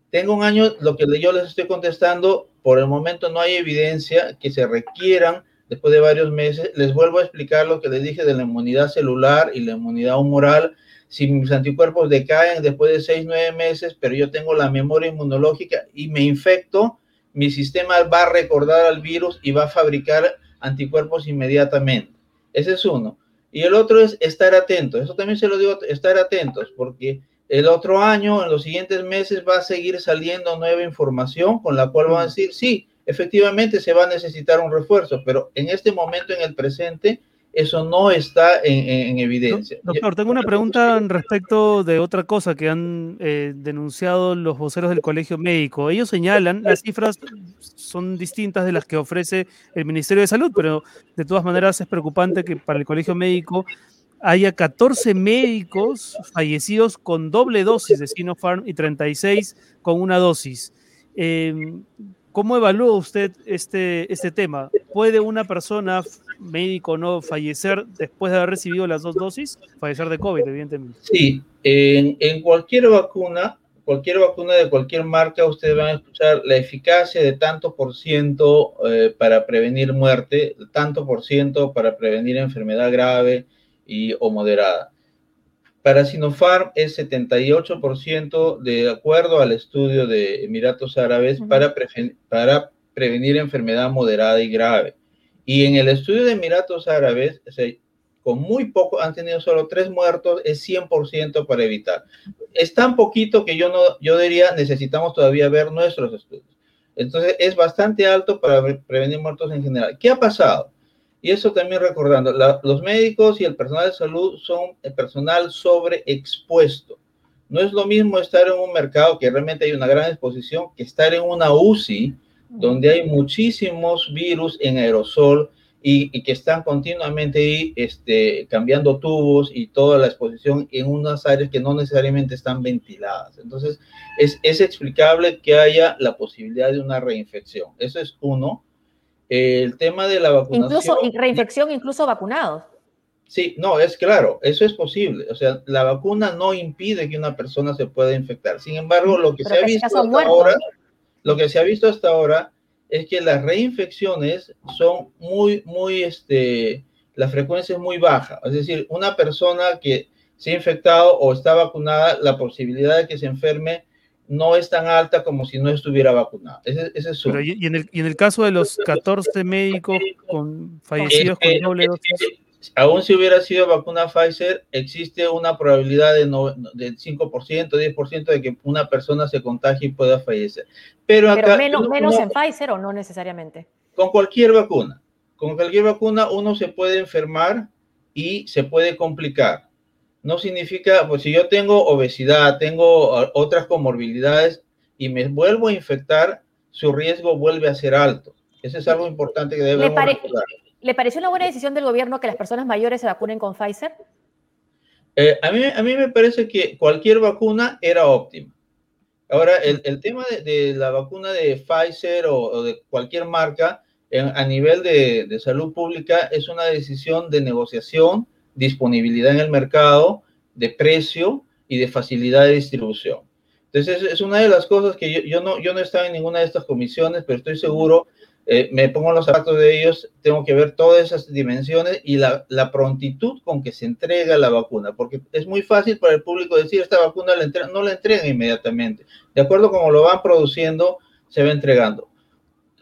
tenga un año, lo que yo les estoy contestando, por el momento no hay evidencia que se requieran después de varios meses. Les vuelvo a explicar lo que les dije de la inmunidad celular y la inmunidad humoral. Si mis anticuerpos decaen después de seis, nueve meses, pero yo tengo la memoria inmunológica y me infecto, mi sistema va a recordar al virus y va a fabricar anticuerpos inmediatamente. Ese es uno. Y el otro es estar atentos. Eso también se lo digo, estar atentos, porque el otro año, en los siguientes meses, va a seguir saliendo nueva información con la cual van a decir, sí, efectivamente se va a necesitar un refuerzo, pero en este momento, en el presente, eso no está en, evidencia. Doctor, tengo una pregunta respecto de otra cosa que han eh, denunciado los voceros del Colegio Médico. Ellos señalan, las cifras son distintas de las que ofrece el Ministerio de Salud, pero de todas maneras es preocupante que para el Colegio Médico haya 14 médicos fallecidos con doble dosis de Sinopharm y 36 con una dosis. Em, ¿Cómo evalúa usted este, este tema? ¿Puede una persona, médico no, fallecer después de haber recibido las dos dosis? Fallecer de COVID, evidentemente. Sí, en, en cualquier vacuna, cualquier vacuna de cualquier marca, ustedes van a escuchar la eficacia de tanto por ciento eh, para prevenir muerte, tanto por ciento para prevenir enfermedad grave, y, o moderada. Para Sinopharm es 78% de acuerdo al estudio de Emiratos Árabes para, para prevenir enfermedad moderada y grave. Y en el estudio de Emiratos Árabes, con muy poco, han tenido solo tres muertos, es 100% para evitar. Es tan poquito que yo, no, yo diría, necesitamos todavía ver nuestros estudios. Entonces, es bastante alto para prevenir muertos en general. ¿Qué ha pasado? Y eso también recordando, los médicos y el personal de salud son el personal sobreexpuesto. No es lo mismo estar en un mercado que realmente hay una gran exposición que estar en una UCI donde hay muchísimos virus en aerosol y, que están continuamente ahí este, cambiando tubos y toda la exposición en unas áreas que no necesariamente están ventiladas. Entonces, es, es explicable que haya la posibilidad de una reinfección. Eso es uno. El tema de la vacunación. Incluso reinfección, incluso vacunados. Sí, no, es claro, eso es posible. O sea, la vacuna no impide que una persona se pueda infectar. Sin embargo, lo que se ha visto hasta ahora, lo que se ha visto hasta ahora es que las reinfecciones son muy, muy, este, la frecuencia es muy baja. Es decir, una persona que se ha infectado o está vacunada, la posibilidad de que se enferme no es tan alta como si no estuviera vacunada. Ese, es Pero y, en el, y, en el, caso de los 14 médicos con fallecidos con doble dosis aún si hubiera sido vacuna Pfizer, existe una probabilidad de no, del 5%, 10% de que una persona se contagie y pueda fallecer. Pero, acá, menos, menos en Pfizer o no necesariamente. Con cualquier vacuna. Con cualquier vacuna uno se puede enfermar y se puede complicar. No significa, pues si yo tengo obesidad, tengo otras comorbilidades y me vuelvo a infectar, su riesgo vuelve a ser alto. Eso es algo importante que debemos recordar. ¿Le pareció una buena decisión del gobierno que las personas mayores se vacunen con Pfizer? Eh, a, mí, a mí me parece que cualquier vacuna era óptima. Ahora, el, el tema de, la vacuna de Pfizer o, de cualquier marca a nivel de, de, salud pública es una decisión de negociación, disponibilidad en el mercado, de precio y de facilidad de distribución. Entonces, es, es una de las cosas que yo, yo, no, yo no estaba en ninguna de estas comisiones, pero estoy seguro eh, me pongo los zapatos de ellos, tengo que ver todas esas dimensiones y la, prontitud con que se entrega la vacuna, porque es muy fácil para el público decir esta vacuna no la entregan inmediatamente. De acuerdo como lo van produciendo, se va entregando.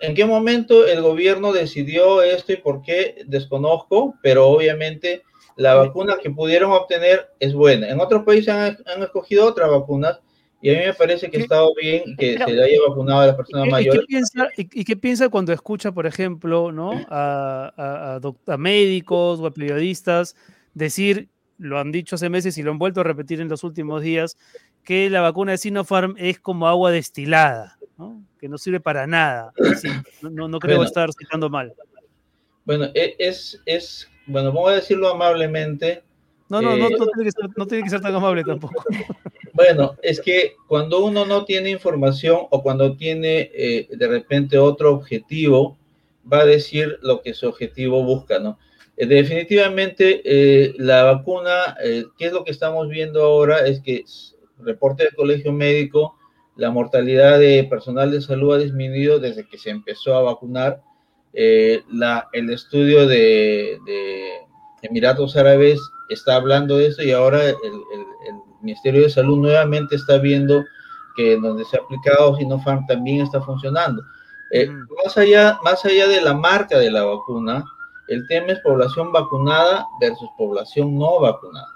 ¿En qué momento el gobierno decidió esto y por qué? Desconozco, pero obviamente la vacuna que pudieron obtener es buena. En otros países han, han escogido otras vacunas y a mí me parece que ha estado bien que se le haya vacunado a las personas mayores. ¿y qué, piensa, cuando escucha, por ejemplo, ¿no? a, a, médicos o a periodistas decir, lo han dicho hace meses y lo han vuelto a repetir en los últimos días, que la vacuna de Sinopharm es como agua destilada, ¿no? que no sirve para nada. no, no, creo estar citando mal. Bueno, e, es, es, bueno, vamos a decirlo amablemente. No, no, no, eh, tiene que ser, no tiene que ser tan amable tampoco. Bueno, es que cuando uno no tiene información o cuando tiene eh, de repente otro objetivo, va a decir lo que su objetivo busca, ¿no? Eh, definitivamente eh, la vacuna, ¿qué es lo que estamos viendo ahora? Es que reporte del colegio médico, la mortalidad de personal de salud ha disminuido desde que se empezó a vacunar. la, el estudio de, Emiratos Árabes está hablando de eso y ahora el Ministerio de Salud nuevamente está viendo que donde se ha aplicado Sinopharm también está funcionando. Eh, más, allá, más allá de la marca de la vacuna, el tema es población vacunada versus población no vacunada.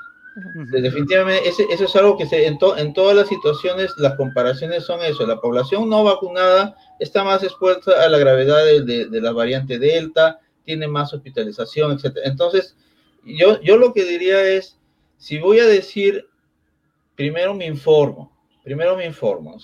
Definitivamente, eso es algo que se, en, en, todas las situaciones, las comparaciones son eso. La población no vacunada está más expuesta a la gravedad de, de, la variante Delta, tiene más hospitalización, etc. Entonces, yo, yo lo que diría es, si voy a decir primero me informo, primero me informo,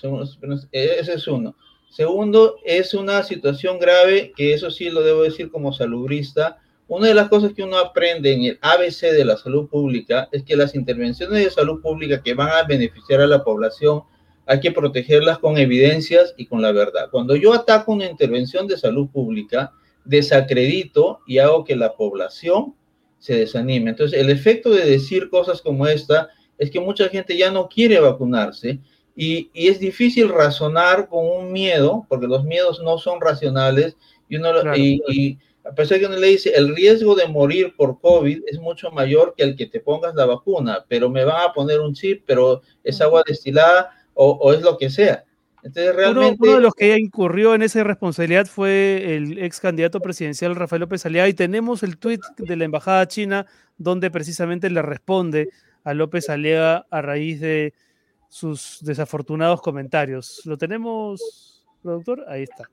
ese es uno. Segundo, es una situación grave, que eso sí lo debo decir como salubrista. Una de las cosas que uno aprende en el ABC de la salud pública es que las intervenciones de salud pública que van a beneficiar a la población hay que protegerlas con evidencias y con la verdad. Cuando yo ataco una intervención de salud pública, desacredito y hago que la población se desanime. Entonces, el efecto de decir cosas como esta es que mucha gente ya no quiere vacunarse y, es difícil razonar con un miedo, porque los miedos no son racionales y, uno, y, a pesar de que uno le dice, el riesgo de morir por COVID es mucho mayor que el que te pongas la vacuna, pero me van a poner un chip, pero es agua destilada o, es lo que sea. Entonces, realmente... Uno, de los que incurrió en esa responsabilidad fue el ex candidato presidencial Rafael López Aliaga y tenemos el tuit de la embajada china donde precisamente le responde a López Aliaga a raíz de sus desafortunados comentarios. ¿Lo tenemos, productor? Ahí está.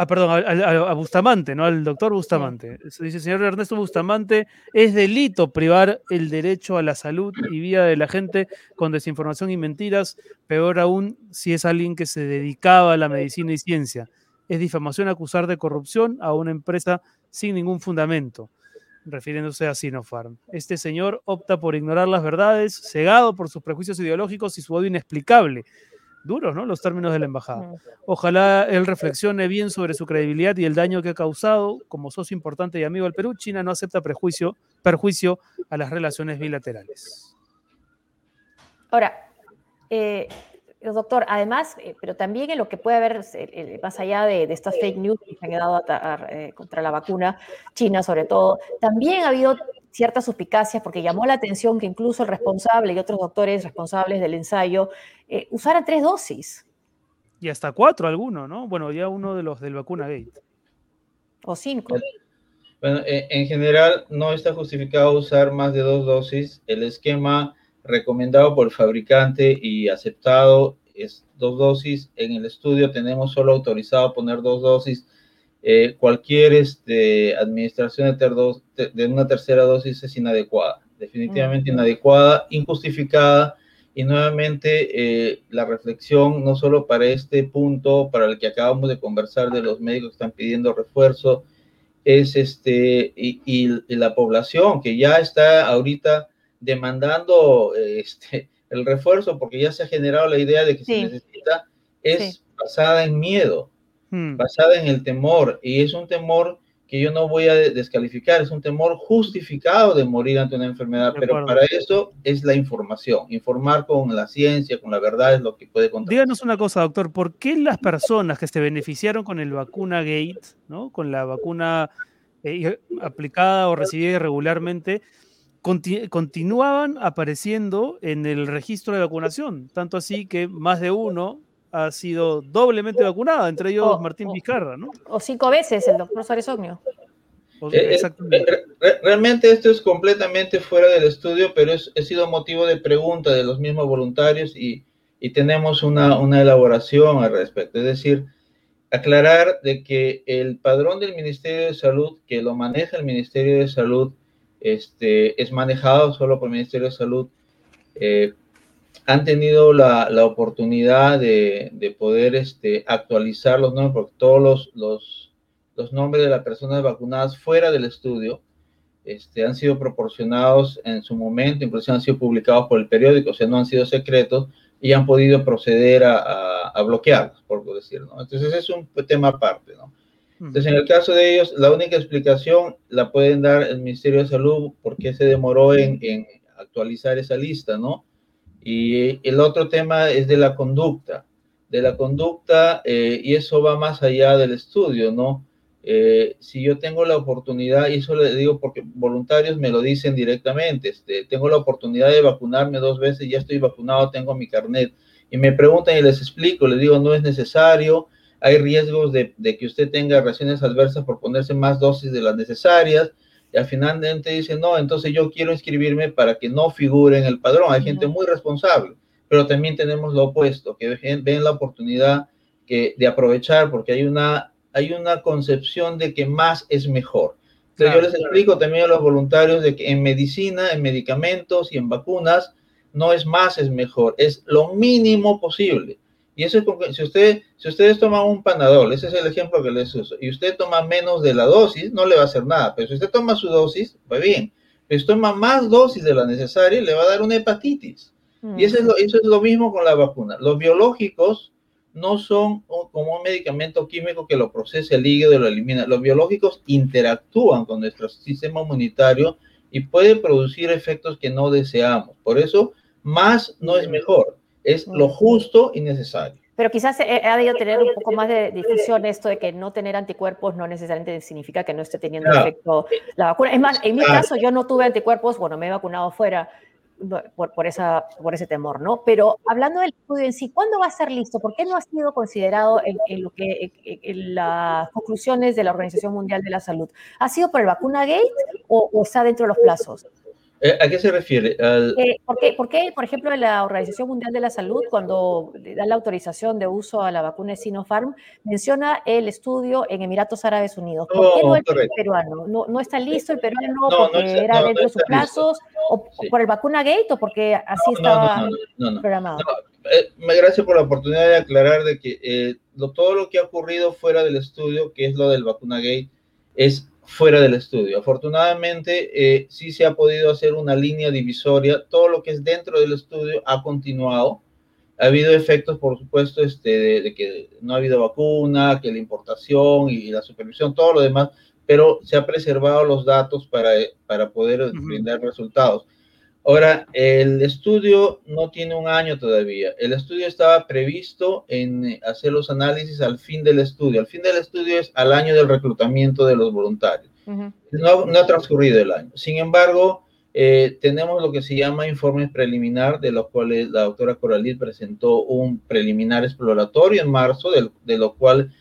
Ah, perdón, a, Bustamante, ¿no? Al doctor Bustamante. Dice, señor Ernesto Bustamante, es delito privar el derecho a la salud y vida de la gente con desinformación y mentiras, peor aún si es alguien que se dedicaba a la medicina y ciencia. Es difamación acusar de corrupción a una empresa sin ningún fundamento, refiriéndose a Sinopharm. Este señor opta por ignorar las verdades, cegado por sus prejuicios ideológicos y su odio inexplicable. Duros, ¿no? Los términos de la embajada. Ojalá él reflexione bien sobre su credibilidad y el daño que ha causado. Como socio importante y amigo del Perú, China no acepta prejuicio, perjuicio a las relaciones bilaterales. Ahora, eh, doctor, además, eh, pero también en lo que puede haber, eh, más allá de, estas fake news que se han dado contra la vacuna china, sobre todo, también ha habido ciertas suspicacias porque llamó la atención que incluso el responsable y otros doctores responsables del ensayo usaran tres dosis. Y hasta cuatro algunos, ¿no? Bueno, ya uno de los del vacuna gate. O cinco. Bueno, en general no está justificado usar más de dos dosis. El esquema recomendado por el fabricante y aceptado es dos dosis. En el estudio tenemos solo autorizado poner dos dosis. Eh, cualquier este, administración de, de, una tercera dosis es inadecuada, definitivamente inadecuada, injustificada. Y nuevamente eh, la reflexión, no solo para este punto, para el que acabamos de conversar de los médicos que están pidiendo refuerzo, es este, y, y la población que ya está ahorita demandando este, el refuerzo porque ya se ha generado la idea de que se necesita, es basada en miedo, hmm. basada en el temor, y es un temor que yo no voy a descalificar, es un temor justificado de morir ante una enfermedad, pero para eso es la información, informar con la ciencia, con la verdad es lo que puede contar. Díganos una cosa, doctor, ¿por qué las personas que se beneficiaron con el vacuna Gate, ¿no? con la vacuna eh, aplicada o recibida irregularmente, continuaban apareciendo en el registro de vacunación, tanto así que más de uno ha sido doblemente vacunado, entre ellos Martín Vizcarra, ¿no? O cinco veces el doctor Suárez Ognio. Eh, eh, realmente esto es completamente fuera del estudio, pero es, ha sido motivo de pregunta de los mismos voluntarios y, y tenemos una, una, elaboración al respecto. Es decir, aclarar de que el padrón del Ministerio de Salud, que lo maneja el Ministerio de Salud, este, es manejado solo por el Ministerio de Salud, eh, han tenido la, la oportunidad de, de, poder este, actualizar los nombres, porque todos los, los, los, nombres de las personas vacunadas fuera del estudio este, han sido proporcionados en su momento, incluso han sido publicados por el periódico, o sea, no han sido secretos y han podido proceder a, a, a bloquearlos, por decirlo. ¿no? Entonces, es un tema aparte, ¿no? Entonces, en el caso de ellos, la única explicación la pueden dar el Ministerio de Salud porque se demoró en, actualizar esa lista, ¿no? Y el otro tema es de la conducta, de la conducta, eh, y eso va más allá del estudio, ¿no? Eh, si yo tengo la oportunidad, y eso le digo porque voluntarios me lo dicen directamente, este, tengo la oportunidad de vacunarme dos veces, ya estoy vacunado, tengo mi carnet, y me preguntan y les explico, les digo, no es necesario, hay riesgos de, que usted tenga reacciones adversas por ponerse más dosis de las necesarias, y al final gente dice, no, entonces yo quiero inscribirme para que no figure en el padrón. Hay gente muy responsable, pero también tenemos lo opuesto, que ven, la oportunidad que, de aprovechar porque hay una, hay una concepción de que más es mejor. Entonces yo les explico también a los voluntarios de que en medicina, en medicamentos y en vacunas, no es más, es mejor, es lo mínimo posible. Y eso es porque si, usted, si ustedes toman un panadol, ese es el ejemplo que les uso, y usted toma menos de la dosis, no le va a hacer nada. Pero si usted toma su dosis, va bien. Pero si toma más dosis de la necesaria, le va a dar una hepatitis. Y eso es, lo, eso es lo mismo con la vacuna. Los biológicos no son como un medicamento químico que lo procesa el hígado y lo elimina. Los biológicos interactúan con nuestro sistema inmunitario y pueden producir efectos que no deseamos. Por eso, más no es mejor es lo justo y necesario. Pero quizás ha debido tener un poco más de difusión esto de que no tener anticuerpos no necesariamente significa que no esté teniendo efecto la vacuna. Es más, en mi caso yo no tuve anticuerpos, bueno, me he vacunado fuera por, por, esa, por ese temor, ¿no? Pero hablando del estudio en sí, ¿cuándo va a ser listo? ¿Por qué no ha sido considerado en, lo que, en, las conclusiones de la Organización Mundial de la Salud? ¿Ha sido por el vacuna gate o, o está dentro de los plazos? Eh, ¿A qué se refiere? Eh, ¿por, qué, por ejemplo, la Organización Mundial de la Salud, cuando da la autorización de uso a la vacuna de Sinopharm, menciona el estudio en Emiratos Árabes Unidos? ¿Por qué no el peruano? ¿No, está listo el peruano porque era dentro de sus plazos? ¿O por el vacuna gate o porque así estaba programado? Eh, gracias por la oportunidad de aclarar de que todo lo que ha ocurrido fuera del estudio, que es lo del vacuna gate, es fuera del estudio. Afortunadamente, eh, sí se ha podido hacer una línea divisoria. Todo lo que es dentro del estudio ha continuado. Ha habido efectos, por supuesto, este, de, que no ha habido vacuna, que la importación y la supervisión, todo lo demás, pero se ha preservado los datos para, para poder brindar resultados. Ahora, el estudio no tiene un año todavía. El estudio estaba previsto en hacer los análisis al fin del estudio. Al fin del estudio es al año del reclutamiento de los voluntarios. no, ha transcurrido el año. Sin embargo, eh, tenemos lo que se llama informes preliminar, de los cuales la doctora Coralí presentó un preliminar exploratorio en marzo, de, lo cual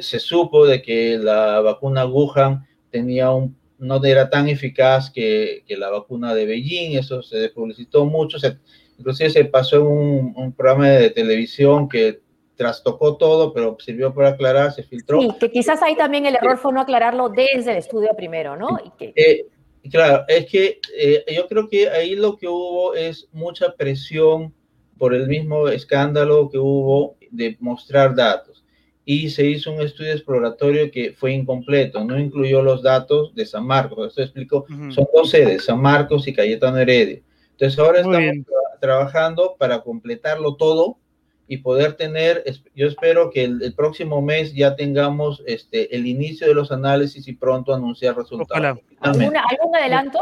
se supo de que la vacuna Wuhan tenía un no era tan eficaz que, que, la vacuna de Beijing, eso se publicitó mucho, se, inclusive se pasó en un, programa de televisión que trastocó todo, pero sirvió para aclarar, se filtró. Sí, que quizás ahí también el error fue no aclararlo desde el estudio primero, ¿no? Y que... Eh, claro, es que eh, yo creo que ahí lo que hubo es mucha presión por el mismo escándalo que hubo de mostrar datos y se hizo un estudio exploratorio que fue incompleto, no incluyó los datos de San Marcos. Esto explico, son dos sedes, San Marcos y Cayetano Heredia. Entonces ahora estamos trabajando para completarlo todo y poder tener, yo espero que el, próximo mes ya tengamos este, el inicio de los análisis y pronto anunciar resultados. ¿Algún adelanto?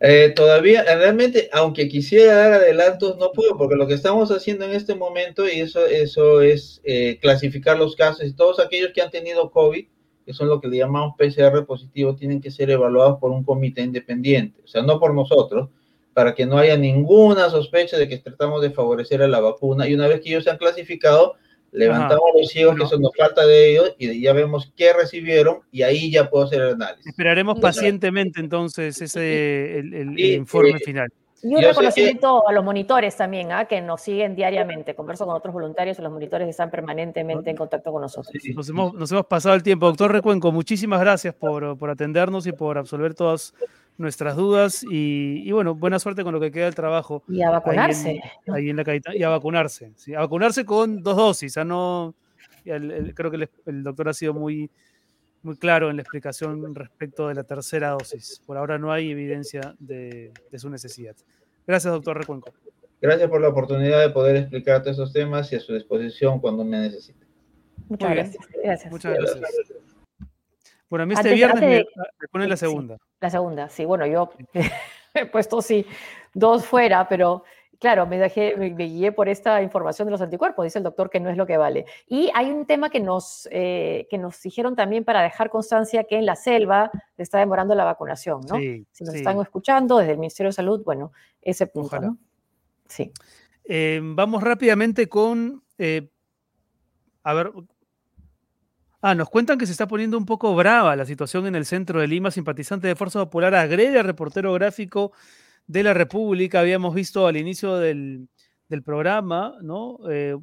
Eh, todavía, realmente, aunque quisiera dar adelantos, no puedo, porque lo que estamos haciendo en este momento, y eso, eso es eh, clasificar los casos, y todos aquellos que han tenido COVID, que son lo que le llamamos PCR positivo, tienen que ser evaluados por un comité independiente, o sea, no por nosotros, para que no haya ninguna sospecha de que tratamos de favorecer a la vacuna, y una vez que ellos se han clasificado, Levantamos los ciegos, que eso nos falta de ellos, y ya vemos qué recibieron, y ahí ya puedo hacer el análisis. Esperaremos pacientemente entonces ese el, informe final. Y un reconocimiento a los monitores también, ¿ah? que nos siguen diariamente. Converso con otros voluntarios y los monitores están permanentemente en contacto con nosotros. Nos, hemos, nos hemos pasado el tiempo. Doctor Recuenco, muchísimas gracias por, por atendernos y por absolver todas nuestras dudas y, bueno, buena suerte con lo que queda del trabajo. Y a vacunarse. Ahí en, la y a vacunarse. ¿sí? A vacunarse con dos dosis. ¿ah? no, creo que el, doctor ha sido muy, muy claro en la explicación respecto de la tercera dosis. Por ahora no hay evidencia de, su necesidad. Gracias, doctor Recuenco. Gracias por la oportunidad de poder explicarte esos temas y a su disposición cuando me necesite. Muchas gracias. gracias. Muchas gracias. Bueno, a mí este viernes me, ponen la segunda. la segunda, sí. Bueno, yo he puesto sí dos fuera, pero claro, me, dejé, me, guié por esta información de los anticuerpos. Dice el doctor que no es lo que vale. Y hay un tema que nos, eh, que nos dijeron también para dejar constancia que en la selva está demorando la vacunación, ¿no? si nos están escuchando desde el Ministerio de Salud, bueno, ese punto, ¿no? Sí. Eh, vamos rápidamente con... Eh, a ver, Ah, nos cuentan que se está poniendo un poco brava la situación en el centro de Lima. Simpatizante de Fuerza Popular agrede al reportero gráfico de la República. Habíamos visto al inicio del, programa, ¿no? Eh,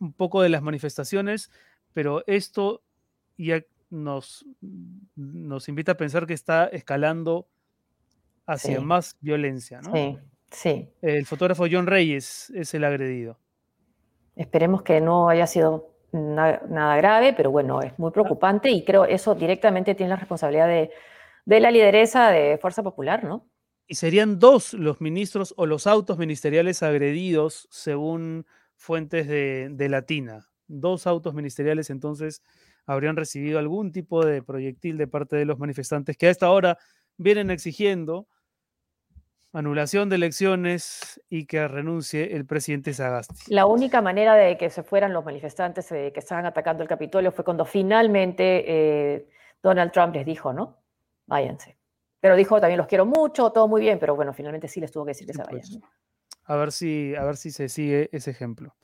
un poco de las manifestaciones, pero esto ya nos, nos invita a pensar que está escalando hacia más violencia, ¿no? Sí, sí. El fotógrafo John Reyes es el agredido. Esperemos que no haya sido nada, grave, pero bueno, es muy preocupante y creo eso directamente tiene la responsabilidad de, la lideresa de Fuerza Popular, ¿no? Y serían dos los ministros o los autos ministeriales agredidos, según fuentes de, de Latina. Dos autos ministeriales entonces habrían recibido algún tipo de proyectil de parte de los manifestantes que a esta hora vienen exigiendo anulación de elecciones y que renuncie el presidente Sagasti. La única manera de que se fueran los manifestantes eh, que estaban atacando el Capitolio fue cuando finalmente eh, Donald Trump les dijo, ¿no? Váyanse. Pero dijo también los quiero mucho, todo muy bien, pero bueno, finalmente sí les tuvo que decir que se vayan. Pues, a, ver si, a ver si se sigue ese ejemplo.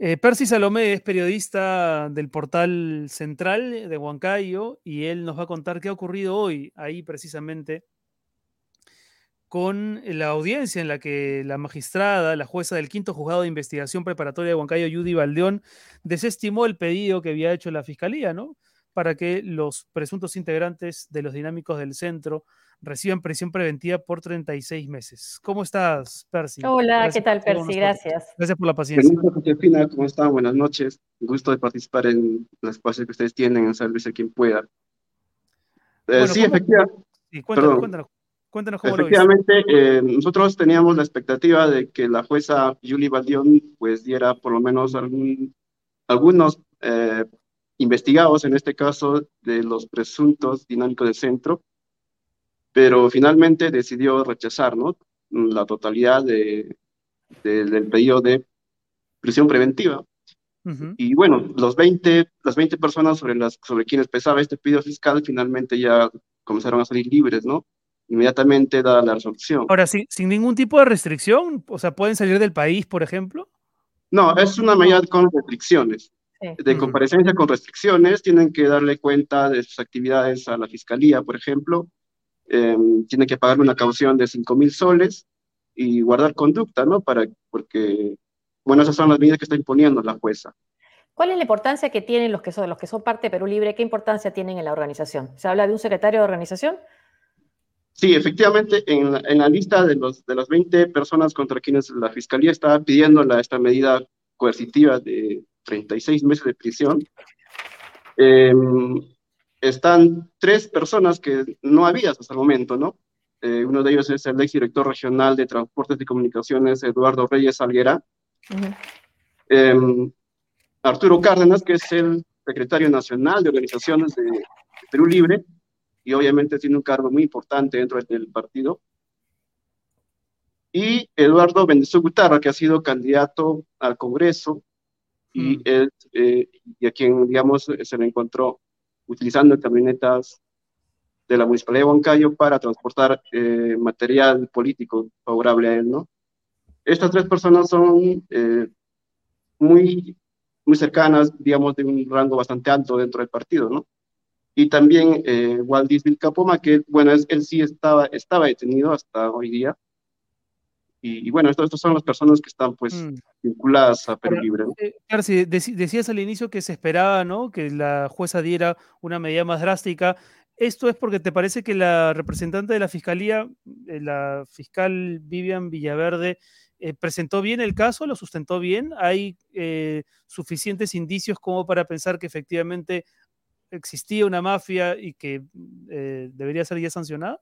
Eh, Percy Salomé es periodista del portal central de Huancayo y él nos va a contar qué ha ocurrido hoy ahí precisamente con la audiencia en la que la magistrada, la jueza del quinto juzgado de investigación preparatoria de Huancayo, Judy Valdeón, desestimó el pedido que había hecho la fiscalía, ¿no? Para que los presuntos integrantes de los dinámicos del centro reciban prisión preventiva por 36 meses. ¿Cómo estás, Percy? Hola, ¿qué tal, Percy? Gracias. Gracias por la paciencia. ¿Cómo están? Buenas noches. Gusto de participar en los espacios que ustedes tienen en Salve a quien pueda. sí, efectivamente. Sí, cuéntanos, cuéntanos, cuéntanos, cómo Efectivamente, eh, nosotros teníamos la expectativa de que la jueza Julie Baldión pues diera por lo menos algún, algunos eh, investigados, en este caso, de los presuntos dinámicos del centro, pero finalmente decidió rechazar ¿no? la totalidad de, del pedido de prisión preventiva. Y bueno, los 20, las 20 personas sobre, las, sobre quienes pesaba este pedido fiscal finalmente ya comenzaron a salir libres, ¿no? Inmediatamente da la resolución. Ahora, ¿sin, sin ningún tipo de restricción? O sea, ¿pueden salir del país, por ejemplo? No, es una medida con restricciones. De comparecencia con restricciones, tienen que darle cuenta de sus actividades a la fiscalía, por ejemplo. Em, tienen que pagar una caución de 5 mil soles y guardar conducta, ¿no? Para, porque bueno, esas son las medidas que está imponiendo la jueza. ¿Cuál es la importancia que tienen los que son, los que son parte de Perú Libre? ¿Qué importancia tienen en la organización? ¿Se habla de un secretario de organización? Sí, efectivamente, en la, en la lista de, los, de las 20 personas contra quienes la Fiscalía estaba pidiendo la, esta medida coercitiva de 36 meses de prisión, em, están tres personas que no había hasta el momento, ¿no? Eh, uno de ellos es el exdirector regional de Transportes y Comunicaciones, Eduardo Reyes Alguera, Em, Arturo Cárdenas, que es el secretario nacional de organizaciones de, Perú Libre, y obviamente tiene un cargo muy importante dentro del partido. Y Eduardo Bendezú Gutarra, que ha sido candidato al Congreso y, mm. eh, y a quien, digamos, se le encontró utilizando camionetas de la Municipalidad de Huancayo para transportar eh, material político favorable a él, ¿no? Estas tres personas son eh, muy, muy cercanas, digamos, de un rango bastante alto dentro del partido, ¿no? Y también eh, Waldis Vilcapoma, que, bueno, él sí estaba, estaba detenido hasta hoy día. Y, bueno, estas son las personas que están, pues, mm. vinculadas a Perú Libre. Eh, decías al inicio que se esperaba, ¿no? Que la jueza diera una medida más drástica. ¿Esto es porque te parece que la representante de la fiscalía, eh, la fiscal Vivian Villaverde, eh, presentó bien el caso, lo sustentó bien, hay eh, suficientes indicios como para pensar que efectivamente existía una mafia y que eh, debería ser ya sancionada?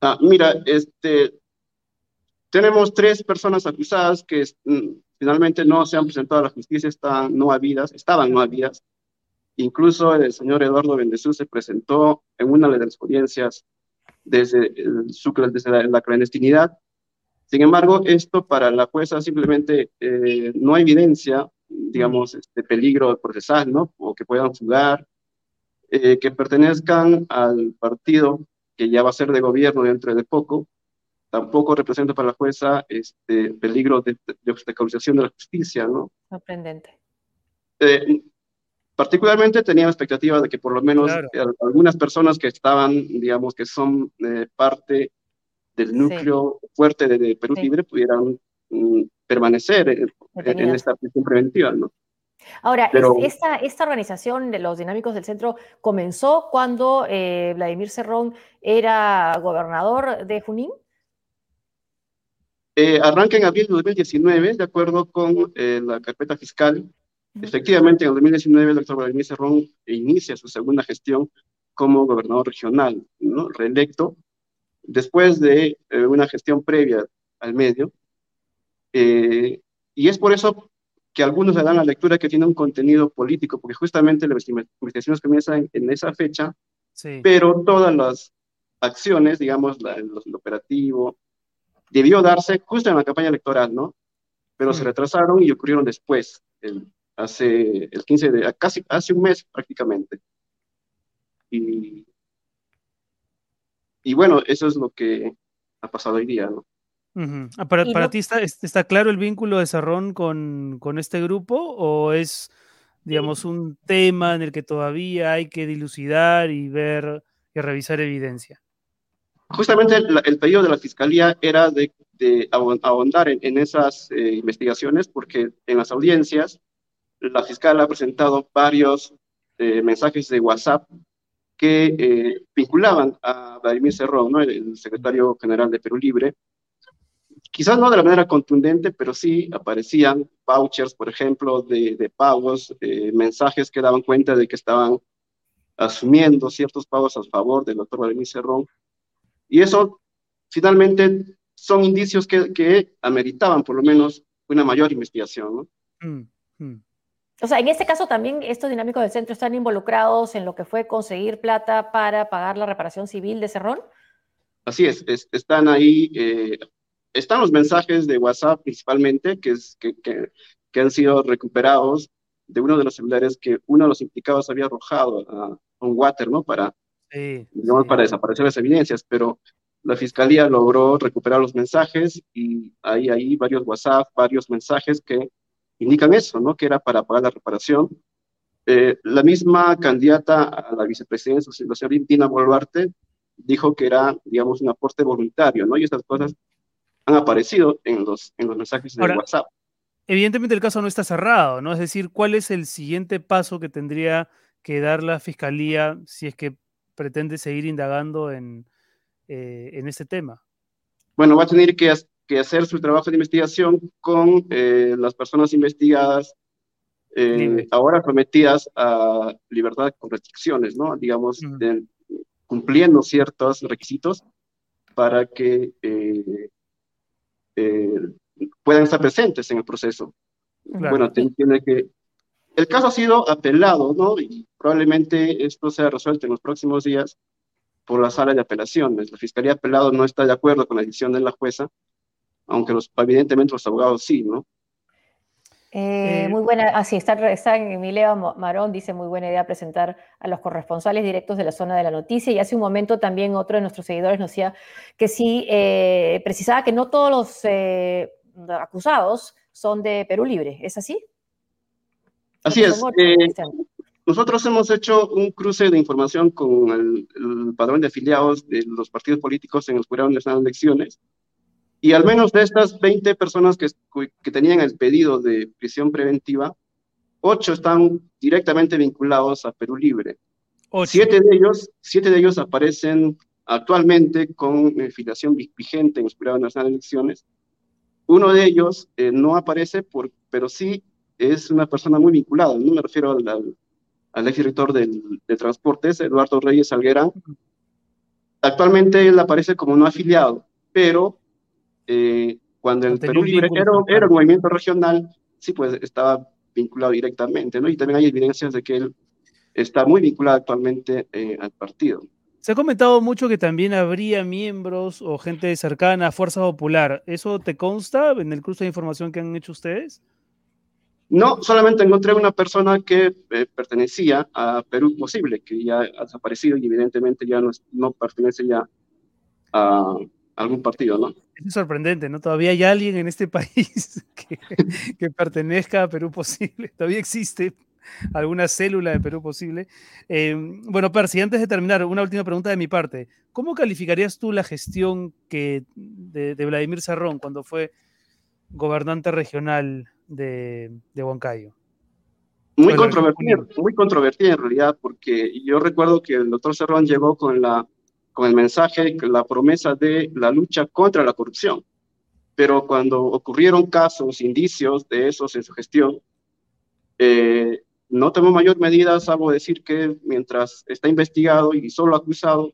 Ah, mira, este, tenemos tres personas acusadas que mm, finalmente no se han presentado a la justicia, están no habidas, estaban no habidas. Incluso el señor Eduardo Bendezú se presentó en una de las audiencias desde, el, desde la clandestinidad sin embargo, esto para la jueza simplemente eh, no hay evidencia, digamos, este peligro procesal, ¿no? O que puedan fugar, eh, que pertenezcan al partido que ya va a ser de gobierno dentro de poco, tampoco representa para la jueza este peligro de, de obstaculización de la justicia, ¿no? Sorprendente. Eh, particularmente tenía la expectativa de que por lo menos algunas personas que estaban, digamos, que son parte del núcleo fuerte de, Perú Libre pudieran mm, permanecer en, esta prisión preventiva, ¿no? Ahora, esta, esta, organización de los dinámicos del centro comenzó cuando eh, Vladimir Cerrón era gobernador de Junín. Eh, arranca en abril de 2019, de acuerdo con eh, la carpeta fiscal. Efectivamente, en 2019 el doctor Vladimir Cerrón inicia su segunda gestión como gobernador regional, ¿no? reelecto, después de eh, una gestión previa al medio. Eh, y es por eso que algunos le dan la lectura que tiene un contenido político, porque justamente las investigaciones comienzan en, esa fecha, pero todas las acciones, digamos, el, operativo, debió darse justo en la campaña electoral, ¿no? Pero se retrasaron y ocurrieron después, el, hace el 15 de, casi hace un mes prácticamente. Y y bueno, eso es lo que ha pasado hoy día, ¿no? Ah, ¿Para, ti está, claro el vínculo de Cerrón con, con, este grupo o es, digamos, un tema en el que todavía hay que dilucidar y ver y revisar evidencia? Justamente el, pedido de la Fiscalía era de, de ahondar en, esas eh, investigaciones porque en las audiencias la fiscal ha presentado varios eh, mensajes de WhatsApp que eh, vinculaban a Vladimir Cerrón, ¿no? el, secretario general de Perú Libre, quizás no de la manera contundente, pero sí aparecían vouchers, por ejemplo, de, de pagos, eh, mensajes que daban cuenta de que estaban asumiendo ciertos pagos a favor del doctor Vladimir Cerrón. Y eso finalmente son indicios que, que ameritaban por lo menos una mayor investigación. ¿no? Mm, mm. O sea, en este caso también estos dinámicos del centro están involucrados en lo que fue conseguir plata para pagar la reparación civil de Cerrón. Así es, están ahí, eh, están los mensajes de WhatsApp principalmente que, es, que, que, que, han sido recuperados de uno de los celulares que uno de los implicados había arrojado a, un water, ¿no? Para, digamos, para desaparecer las evidencias, pero la fiscalía logró recuperar los mensajes y hay ahí varios WhatsApp, varios mensajes que indican eso, ¿no? Que era para pagar la reparación. Eh, la misma candidata a la vicepresidencia, la señora Dina Boluarte, dijo que era, digamos, un aporte voluntario, ¿no? Y esas cosas han aparecido en los, en los mensajes de WhatsApp. Evidentemente el caso no está cerrado, ¿no? Es decir, ¿cuál es el siguiente paso que tendría que dar la fiscalía si es que pretende seguir indagando en, eh, en este tema? Bueno, va a tener que, que hacer su trabajo de investigación con eh, las personas investigadas eh, ahora sometidas a libertad con restricciones, ¿no? Digamos, cumpliendo ciertos requisitos para que puedan estar presentes en el proceso. Bueno, tiene que... El caso ha sido apelado, ¿no? Y probablemente esto sea resuelto en los próximos días por la sala de apelaciones. La Fiscalía Apelado no está de acuerdo con la decisión de la jueza, aunque los, evidentemente los abogados sí, ¿no? Eh, eh, muy buena, así ah, está, está Emilio Marón, dice muy buena idea presentar a los corresponsales directos de la zona de la noticia. Y hace un momento también otro de nuestros seguidores nos decía que sí, eh, precisaba que no todos los acusados son de Perú Libre, ¿es así? Así es. Nosotros hemos hecho un cruce de información con el, padrón de afiliados de los partidos políticos en los que las elecciones. Y al menos de estas 20 personas que, que tenían el pedido de prisión preventiva, 8 están directamente vinculados a Perú Libre. Siete de ellos, siete de ellos aparecen actualmente con filiación vigente en los jurados nacionales de elecciones. Uno de ellos eh, no aparece, por, pero sí es una persona muy vinculada. No me refiero al, al exdirector del, de Transportes, Eduardo Reyes Alguera. Actualmente él aparece como no afiliado, pero eh, cuando el Perú Libre era, un movimiento regional, sí, pues estaba vinculado directamente, ¿no? Y también hay evidencias de que él está muy vinculado actualmente eh, al partido. Se ha comentado mucho que también habría miembros o gente cercana a Fuerza Popular. ¿Eso te consta en el curso de información que han hecho ustedes? No, solamente encontré una persona que eh, pertenecía a Perú Posible, que ya ha desaparecido y evidentemente ya no, no pertenece ya a algún partido, ¿no? Es sorprendente, ¿no? Todavía hay alguien en este país que, pertenezca a Perú Posible. Todavía existe alguna célula de Perú Posible. Em, bueno, Percy, antes de terminar, una última pregunta de mi parte. ¿Cómo calificarías tú la gestión que, de, de Vladimir Serrón cuando fue gobernante regional de, de Huancayo. Muy controvertido, muy controvertido en realidad, porque yo recuerdo que el doctor Cerrón llegó con, la, con el mensaje, la promesa de la lucha contra la corrupción. Pero cuando ocurrieron casos, indicios de esos en su gestión, eh, no tomó mayor medida, salvo decir que mientras está investigado y solo acusado,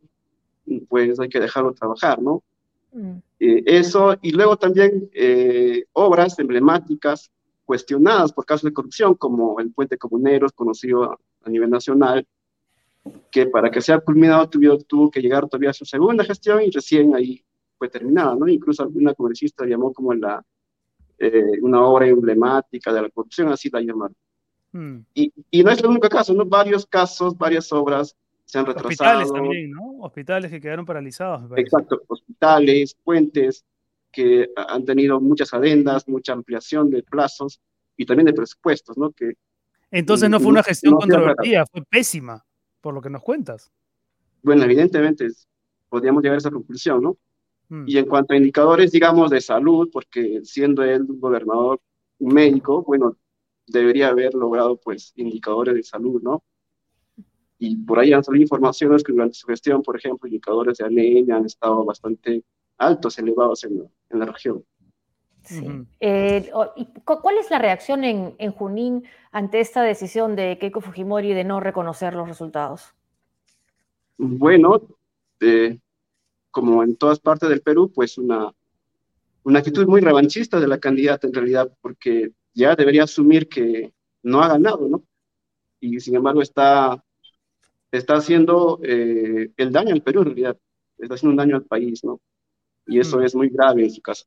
pues hay que dejarlo trabajar, ¿no? Mm. Eh, eso, y luego también eh, obras emblemáticas cuestionadas por casos de corrupción, como el puente Comuneros, conocido a, nivel nacional, que para que sea culminado tuvo, tuvo que llegar todavía a su segunda gestión y recién ahí fue terminada, ¿no? Incluso alguna congresista llamó como la, eh, una obra emblemática de la corrupción, así la llamaron. Hmm. Y, y, no es el único caso, ¿no? Varios casos, varias obras se han retrasado. Hospitales también, ¿no? Hospitales que quedaron paralizados. Exacto, hospitales, puentes, que han tenido muchas adendas, mucha ampliación de plazos y también de presupuestos, ¿no? Que, Entonces no fue una gestión controvertida, fue pésima, por lo que nos cuentas. Bueno, evidentemente podríamos llegar a esa conclusión, ¿no? Hmm. Y en cuanto a indicadores, digamos, de salud, porque siendo él un gobernador médico, bueno, debería haber logrado, pues, indicadores de salud, ¿no? Y por ahí han salido informaciones que durante su gestión, por ejemplo, indicadores de anemia han estado bastante altos, elevados en, en la región. Sí. Eh, ¿Cuál es la reacción en, en, Junín ante esta decisión de Keiko Fujimori de no reconocer los resultados? bueno, como en todas partes del Perú, pues una, una actitud muy revanchista de la candidata en realidad, porque ya debería asumir que no ha ganado, ¿no? Y sin embargo está, está haciendo eh, el daño al Perú en realidad, está haciendo un daño al país, ¿no? Y eso mm. es muy grave en su caso.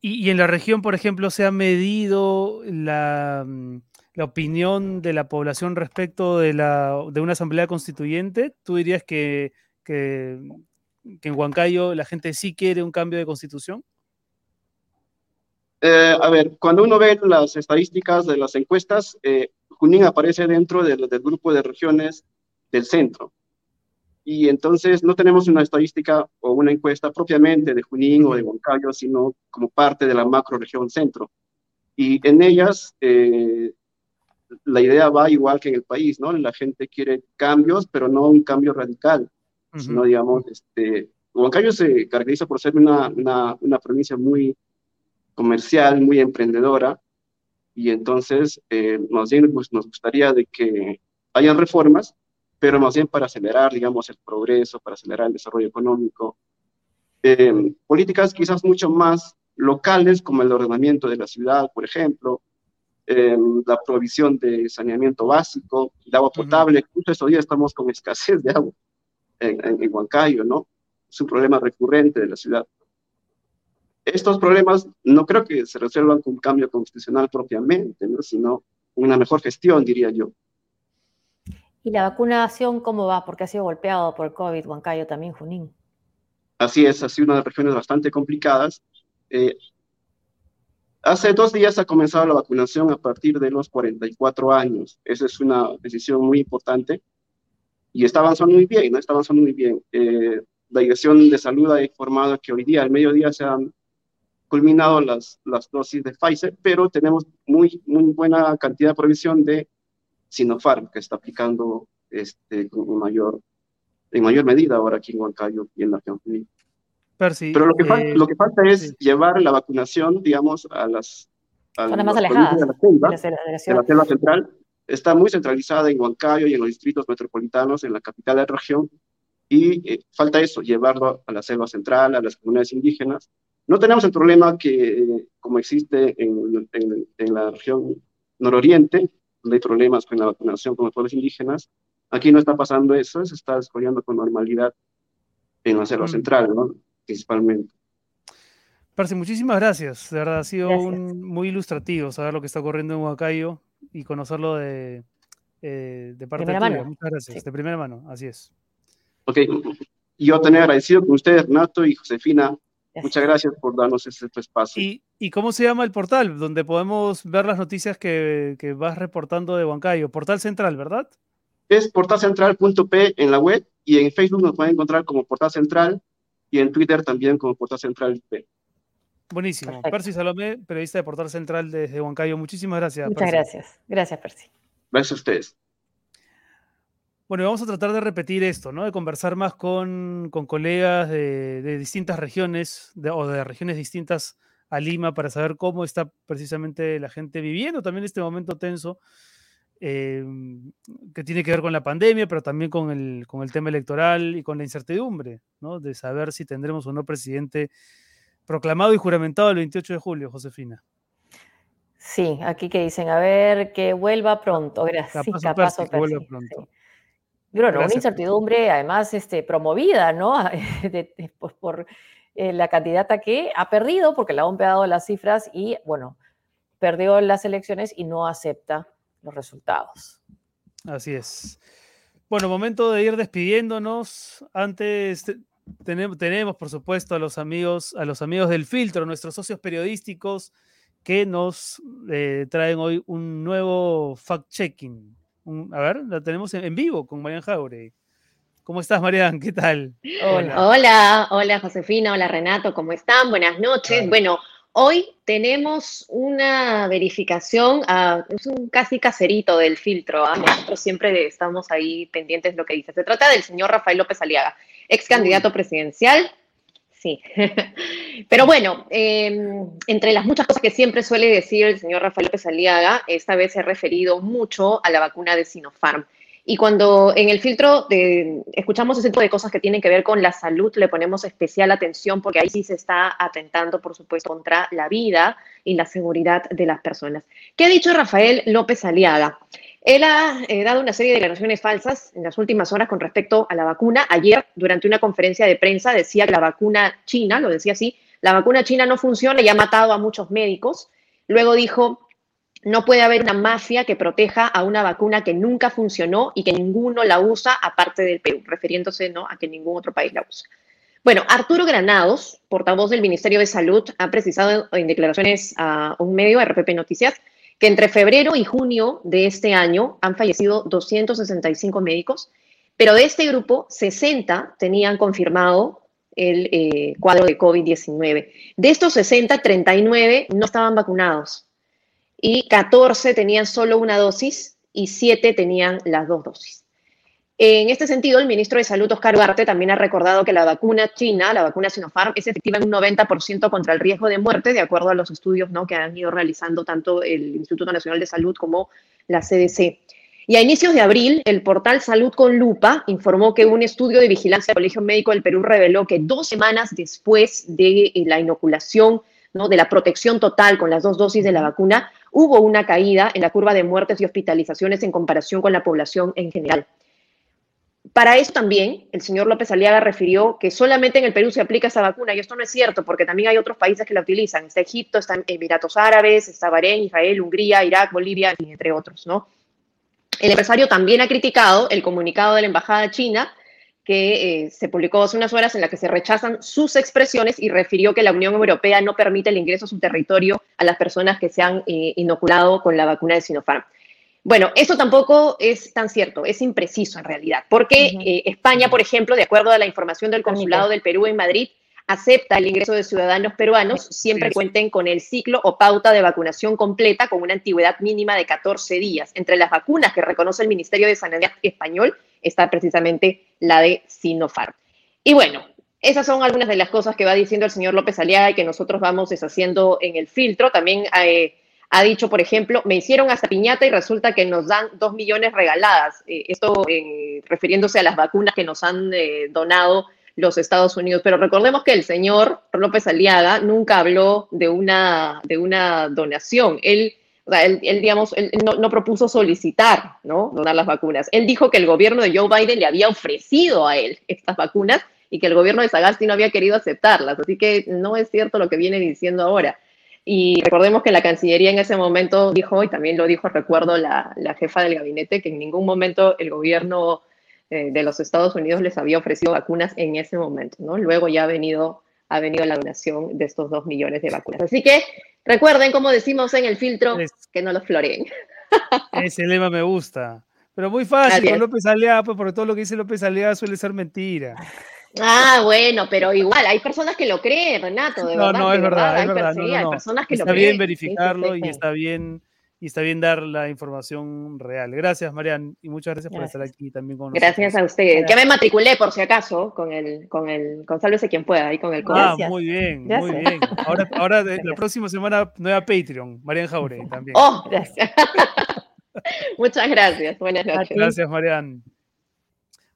Y, en la región, por ejemplo, se ha medido la, mm, la opinión de la población respecto de, la, de una asamblea constituyente. ¿Tú dirías que, en Huancayo la gente sí quiere un cambio de constitución? Eh, a ver, cuando uno ve las estadísticas de las encuestas, eh, Junín aparece dentro del, grupo de regiones del centro. Y entonces no tenemos una estadística o una encuesta propiamente de Junín o de Huancayo, sino como parte de la macro región centro. Y en ellas, eh, la idea va igual que en el país, ¿no? La gente quiere cambios, pero no un cambio radical, sino, digamos, este, Huancayo se caracteriza por ser una, una, una provincia muy comercial, muy emprendedora, y entonces eh, bien pues, nos gustaría de que hayan reformas, pero más bien para acelerar, digamos, el progreso, para acelerar el desarrollo económico. Eh, políticas quizás mucho más locales, como el ordenamiento de la ciudad, por ejemplo, eh, la provisión de saneamiento básico, de agua potable. Justo estos días estamos con escasez de agua en, en, en Huancayo, ¿no? Es un problema recurrente de la ciudad estos problemas no creo que se resuelvan con un cambio constitucional propiamente, ¿no? sino una mejor gestión, diría yo. ¿Y la vacunación cómo va? Porque ha sido golpeado por el COVID, Huancayo también, Junín. Así es, ha sido una de las regiones bastante complicadas. Eh, hace dos días ha comenzado la vacunación a partir de los 44 años. Esa es una decisión muy importante y está avanzando muy bien, ¿no? Está avanzando muy bien. Eh, la Dirección de Salud ha informado que hoy día, al mediodía, se han culminado las, las dosis de Pfizer, pero tenemos muy, muy buena cantidad de provisión de Sinopharm, que está aplicando este, con mayor, en mayor medida ahora aquí en Huancayo y en la región. pero lo que, eh, lo que falta es llevar la vacunación, digamos, a las... A más alejadas de la, selva, de, la selva central. Está muy centralizada en Huancayo y en los distritos metropolitanos, en la capital de la región, y eh, falta eso, llevarlo a la selva central, a las comunidades indígenas, no tenemos el problema que, como existe en, en, la región nororiente, donde hay problemas con la vacunación con los pueblos indígenas. Aquí no está pasando eso, se está desarrollando con normalidad en la selva mm. central, ¿no? principalmente. Parce, muchísimas gracias. De verdad, ha sido muy ilustrativo saber lo que está ocurriendo en Huacayo y conocerlo de, eh, de parte de tuya. Muchas gracias. De primera mano, así es. Ok, yo también agradecido con ustedes, Renato y Josefina, Muchas gracias por darnos este, espacio. ¿Y, ¿Y, cómo se llama el portal donde podemos ver las noticias que, que vas reportando de Huancayo? Portal Central, ¿verdad? Es portalcentral.p en la web y en Facebook nos pueden encontrar como Portal Central y en Twitter también como Portal Central P. Buenísimo. Percy Salomé, periodista de Portal Central desde Huancayo. Muchísimas gracias. Muchas gracias. Gracias, Percy. Gracias a ustedes. Bueno, vamos a tratar de repetir esto, ¿no? De conversar más con, colegas de, distintas regiones o de regiones distintas a Lima para saber cómo está precisamente la gente viviendo también este momento tenso eh, que tiene que ver con la pandemia, pero también con el, con el tema electoral y con la incertidumbre, ¿no? De saber si tendremos o no presidente proclamado y juramentado el 28 de julio, Josefina. Sí, aquí que dicen, a ver, que vuelva pronto. Gracias. Sí, capaz que vuelva pronto. Bueno, una incertidumbre además este, promovida, ¿no? pues por eh, la candidata que ha perdido, porque le han dado las cifras y, bueno, perdió las elecciones y no acepta los resultados. Así es. Bueno, momento de ir despidiéndonos. Antes tenemos, tenemos, por supuesto, a los amigos, a los amigos del filtro, nuestros socios periodísticos, que nos eh, traen hoy un nuevo fact-checking a ver, la tenemos en, vivo con Marian Jaure. ¿Cómo estás, Marian? ¿Qué tal? Hola. hola, Josefina, hola Renato, ¿cómo están? Buenas noches. Bueno, hoy tenemos una verificación, ah, es un casi caserito del filtro. ¿ah? Nosotros siempre estamos ahí pendientes de lo que dice. Se trata del señor Rafael López Aliaga, ex candidato presidencial, Sí, pero bueno, em, entre las muchas cosas que siempre suele decir el señor Rafael López Aliaga, esta vez se ha referido mucho a la vacuna de Sinopharm. Y cuando en el filtro escuchamos ese tipo de cosas que tienen que ver con la salud, le ponemos especial atención porque ahí sí se está atentando, por supuesto, contra la vida y la seguridad de las personas. ¿Qué ha dicho Rafael López Aliaga? Él ha eh, dado una serie de declaraciones falsas en las últimas horas con respecto a la vacuna. Ayer, durante una conferencia de prensa, decía que la vacuna china, lo decía así, la vacuna china no funciona y ha matado a muchos médicos. Luego dijo, no puede haber una mafia que proteja a una vacuna que nunca funcionó y que ninguno la usa aparte del Perú, refiriéndose ¿no? a que ningún otro país la usa. Bueno, Arturo Granados, portavoz del Ministerio de Salud, ha precisado en declaraciones a un medio, RPP Noticias, que entre febrero y junio de este año han fallecido 265 médicos, pero de este grupo, 60 tenían confirmado el eh, cuadro de COVID-19. De estos 60, 39 no estaban vacunados y 14 tenían solo una dosis y 7 tenían las dos dosis. En este sentido, el ministro de Salud, Oscar Ugarte, también ha recordado que la vacuna china, la vacuna Sinopharm, es efectiva en un 90% contra el riesgo de muerte, de acuerdo a los estudios ¿no? que han ido realizando tanto el Instituto Nacional de Salud como la CDC. Y a inicios de abril, el portal Salud con Lupa informó que un estudio de vigilancia del Colegio Médico del Perú reveló que dos semanas después de la inoculación, ¿no? de la protección total con las dos dosis de la vacuna, hubo una caída en la curva de muertes y hospitalizaciones en comparación con la población en general. Para eso también el señor López Aliaga refirió que solamente en el Perú se aplica esa vacuna y esto no es cierto porque también hay otros países que la utilizan. Está Egipto, están Emiratos Árabes, está Bahrein, Israel, Hungría, Irak, Bolivia, entre otros, ¿no? El empresario también ha criticado el comunicado de la Embajada China que eh, se publicó hace unas horas en la que se rechazan sus expresiones y refirió que la Unión Europea no permite el ingreso a su territorio a las personas que se han eh, inoculado con la vacuna de Sinopharm. Bueno, eso tampoco es tan cierto, es impreciso en realidad, porque eh, España, por ejemplo, de acuerdo a la información del Consulado del Perú en Madrid, acepta el ingreso de ciudadanos peruanos siempre que cuenten con el ciclo o pauta de vacunación completa con una antigüedad mínima de 14 días. Entre las vacunas que reconoce el Ministerio de Sanidad español está precisamente la de Sinopharm. Y bueno, esas son algunas de las cosas que va diciendo el señor López Aliaga y que nosotros vamos deshaciendo en el filtro. También eh, ha dicho, por ejemplo, me hicieron hasta piñata y resulta que nos dan dos millones regaladas. Eh, esto eh, refiriéndose a las vacunas que nos han donado los Estados Unidos. Pero recordemos que el señor López Aliaga nunca habló de una, de una donación. Él, él, digamos, él no, no, propuso solicitar, ¿no? Donar las vacunas. Él dijo que el gobierno de Joe Biden le había ofrecido a él estas vacunas y que el gobierno de Sagasti no había querido aceptarlas. Así que no es cierto lo que viene diciendo ahora. Y recordemos que la Cancillería en ese momento dijo, y también lo dijo, recuerdo, la, jefa del gabinete, que en ningún momento el gobierno eh, de los Estados Unidos les había ofrecido vacunas en ese momento, ¿no? Luego ya ha venido, ha venido la donación de estos dos millones de vacunas. Así que recuerden, como decimos en el filtro, que no los floreen. Ese lema me gusta. Pero muy fácil, con López Alea, pues porque todo lo que dice López Alea suele ser mentira. Ah, bueno, pero igual, hay personas que lo creen, Renato, de verdad. No, no, es verdad, es verdad. hay personas que está bien verificarlo y está bien y está bien dar la información real. Gracias, Marian, y muchas gracias, por estar aquí también con nosotros. Gracias a ustedes. Ya me matriculé, por si acaso, con el, con el, con Sálvese quien pueda, ahí con el Ah, muy bien, muy bien. Ahora, ahora la próxima semana, nueva Patreon, Marian Jaure también. Oh, gracias. muchas gracias. Buenas noches. Gracias, Marian.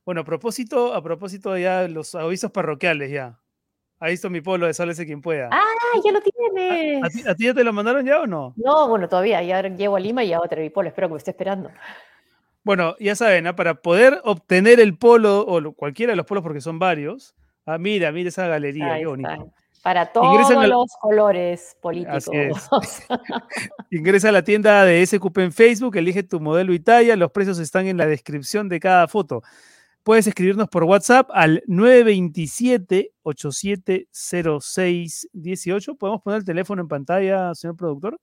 Bueno, a propósito, a propósito ya los avisos parroquiales ya. Ahí está mi pueblo de Sálvese quien pueda. Ah, ya lo tienes. ¿A, ti, ya te lo mandaron ya o no? No, bueno, todavía. Ya llego a Lima y ya a mi polo. Espero que me esté esperando. Bueno, ya saben, ¿ah? para poder obtener el polo o cualquiera de los polos, porque son varios. Ah, mira, mira esa galería, qué bonito. Para todos los colores políticos. Ingresa a la tienda de SQP en Facebook, elige tu modelo y talla. Los precios están en la descripción de cada foto. Puedes escribirnos por WhatsApp al 927-870618. ¿Podemos poner el teléfono en pantalla, señor productor?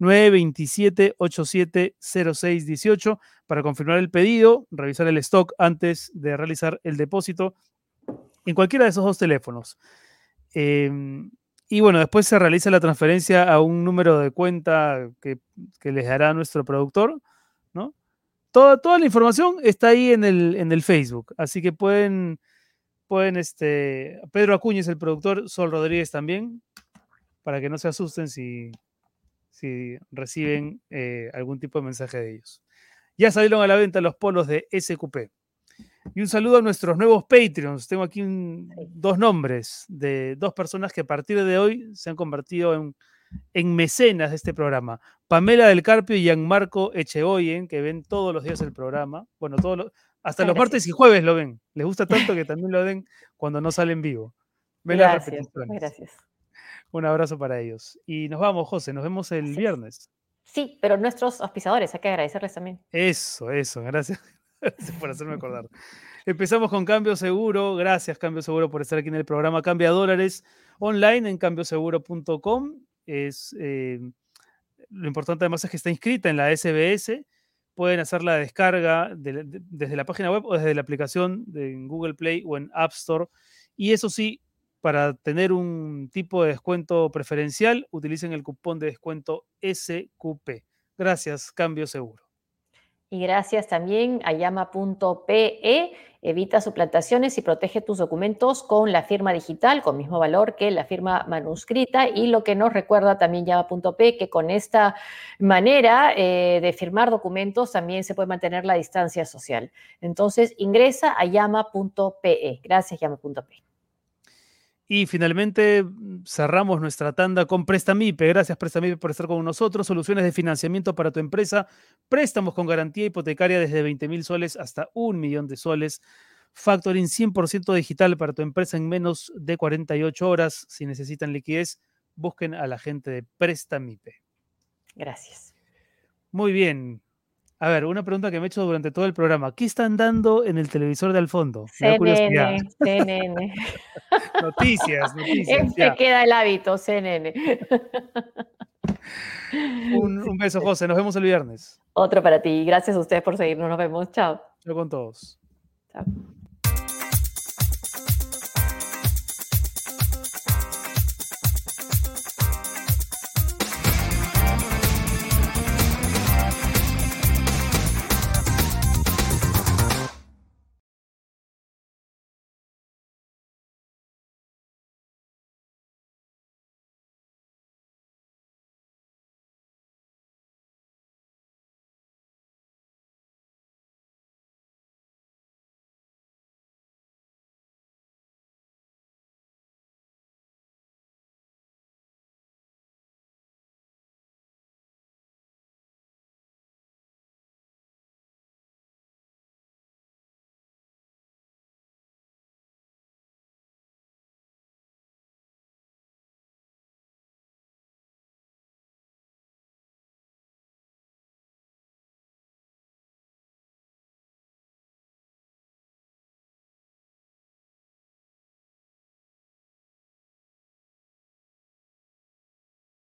927-870618 para confirmar el pedido, revisar el stock antes de realizar el depósito en cualquiera de esos dos teléfonos. Em, y bueno, después se realiza la transferencia a un número de cuenta que, que les dará nuestro productor Toda, la información está ahí en el, en el Facebook, así que pueden, pueden, este, Pedro Acuña es el productor, Sol Rodríguez también, para que no se asusten si, si reciben eh, algún tipo de mensaje de ellos. Ya salieron a la venta los polos de SQP. Y un saludo a nuestros nuevos Patreons. Tengo aquí dos nombres de dos personas que a partir de hoy se han convertido en, en mecenas de este programa. Pamela del Carpio y Gianmarco Echegoyen, que ven todos los días el programa. Bueno, todos hasta los martes y jueves lo ven. Les gusta tanto que también lo ven cuando no salen vivo. gracias, gracias. Un abrazo para ellos. Y nos vamos, José. Nos vemos el viernes. Sí, pero nuestros auspiciadores, hay que agradecerles también. Eso, eso, gracias. por hacerme acordar. Empezamos con Cambio Seguro. Gracias, Cambio Seguro, por estar aquí en el programa Cambia Dólares online en cambioseguro.com. Es, eh, lo importante además es que está inscrita en la SBS. Pueden hacer la descarga desde la página web o desde la aplicación de Google Play o en App Store. Y eso sí, para tener un tipo de descuento preferencial, utilicen el cupón de descuento SQP. Gracias, Cambio Seguro. Y gracias también a llama.pe, evita suplantaciones y protege tus documentos con la firma digital, con mismo valor que la firma manuscrita. Y lo que nos recuerda también llama.pe, que con esta manera eh, de firmar documentos también se puede mantener la distancia social. Entonces, ingresa a llama.pe. Gracias, llama.pe. Y finalmente mm, cerramos nuestra tanda con Prestamipe. Gracias Prestamipe por estar con nosotros. Soluciones de financiamiento para tu empresa. Préstamos con garantía hipotecaria desde 20 mil soles hasta un millón de soles. Factoring 100% digital para tu empresa en menos de 48 horas. Si necesitan liquidez, busquen a la gente de Prestamipe. Gracias. Muy bien. A ver, una pregunta que me he hecho durante todo el programa. ¿Qué están dando en el televisor de al fondo? CNN, CNN. noticias, noticias. Este queda el hábito, CNN. Un, un, beso, José. Nos vemos el viernes. Otro para ti. Gracias a ustedes por seguirnos. Nos vemos. Chao. Chao con todos. Chao.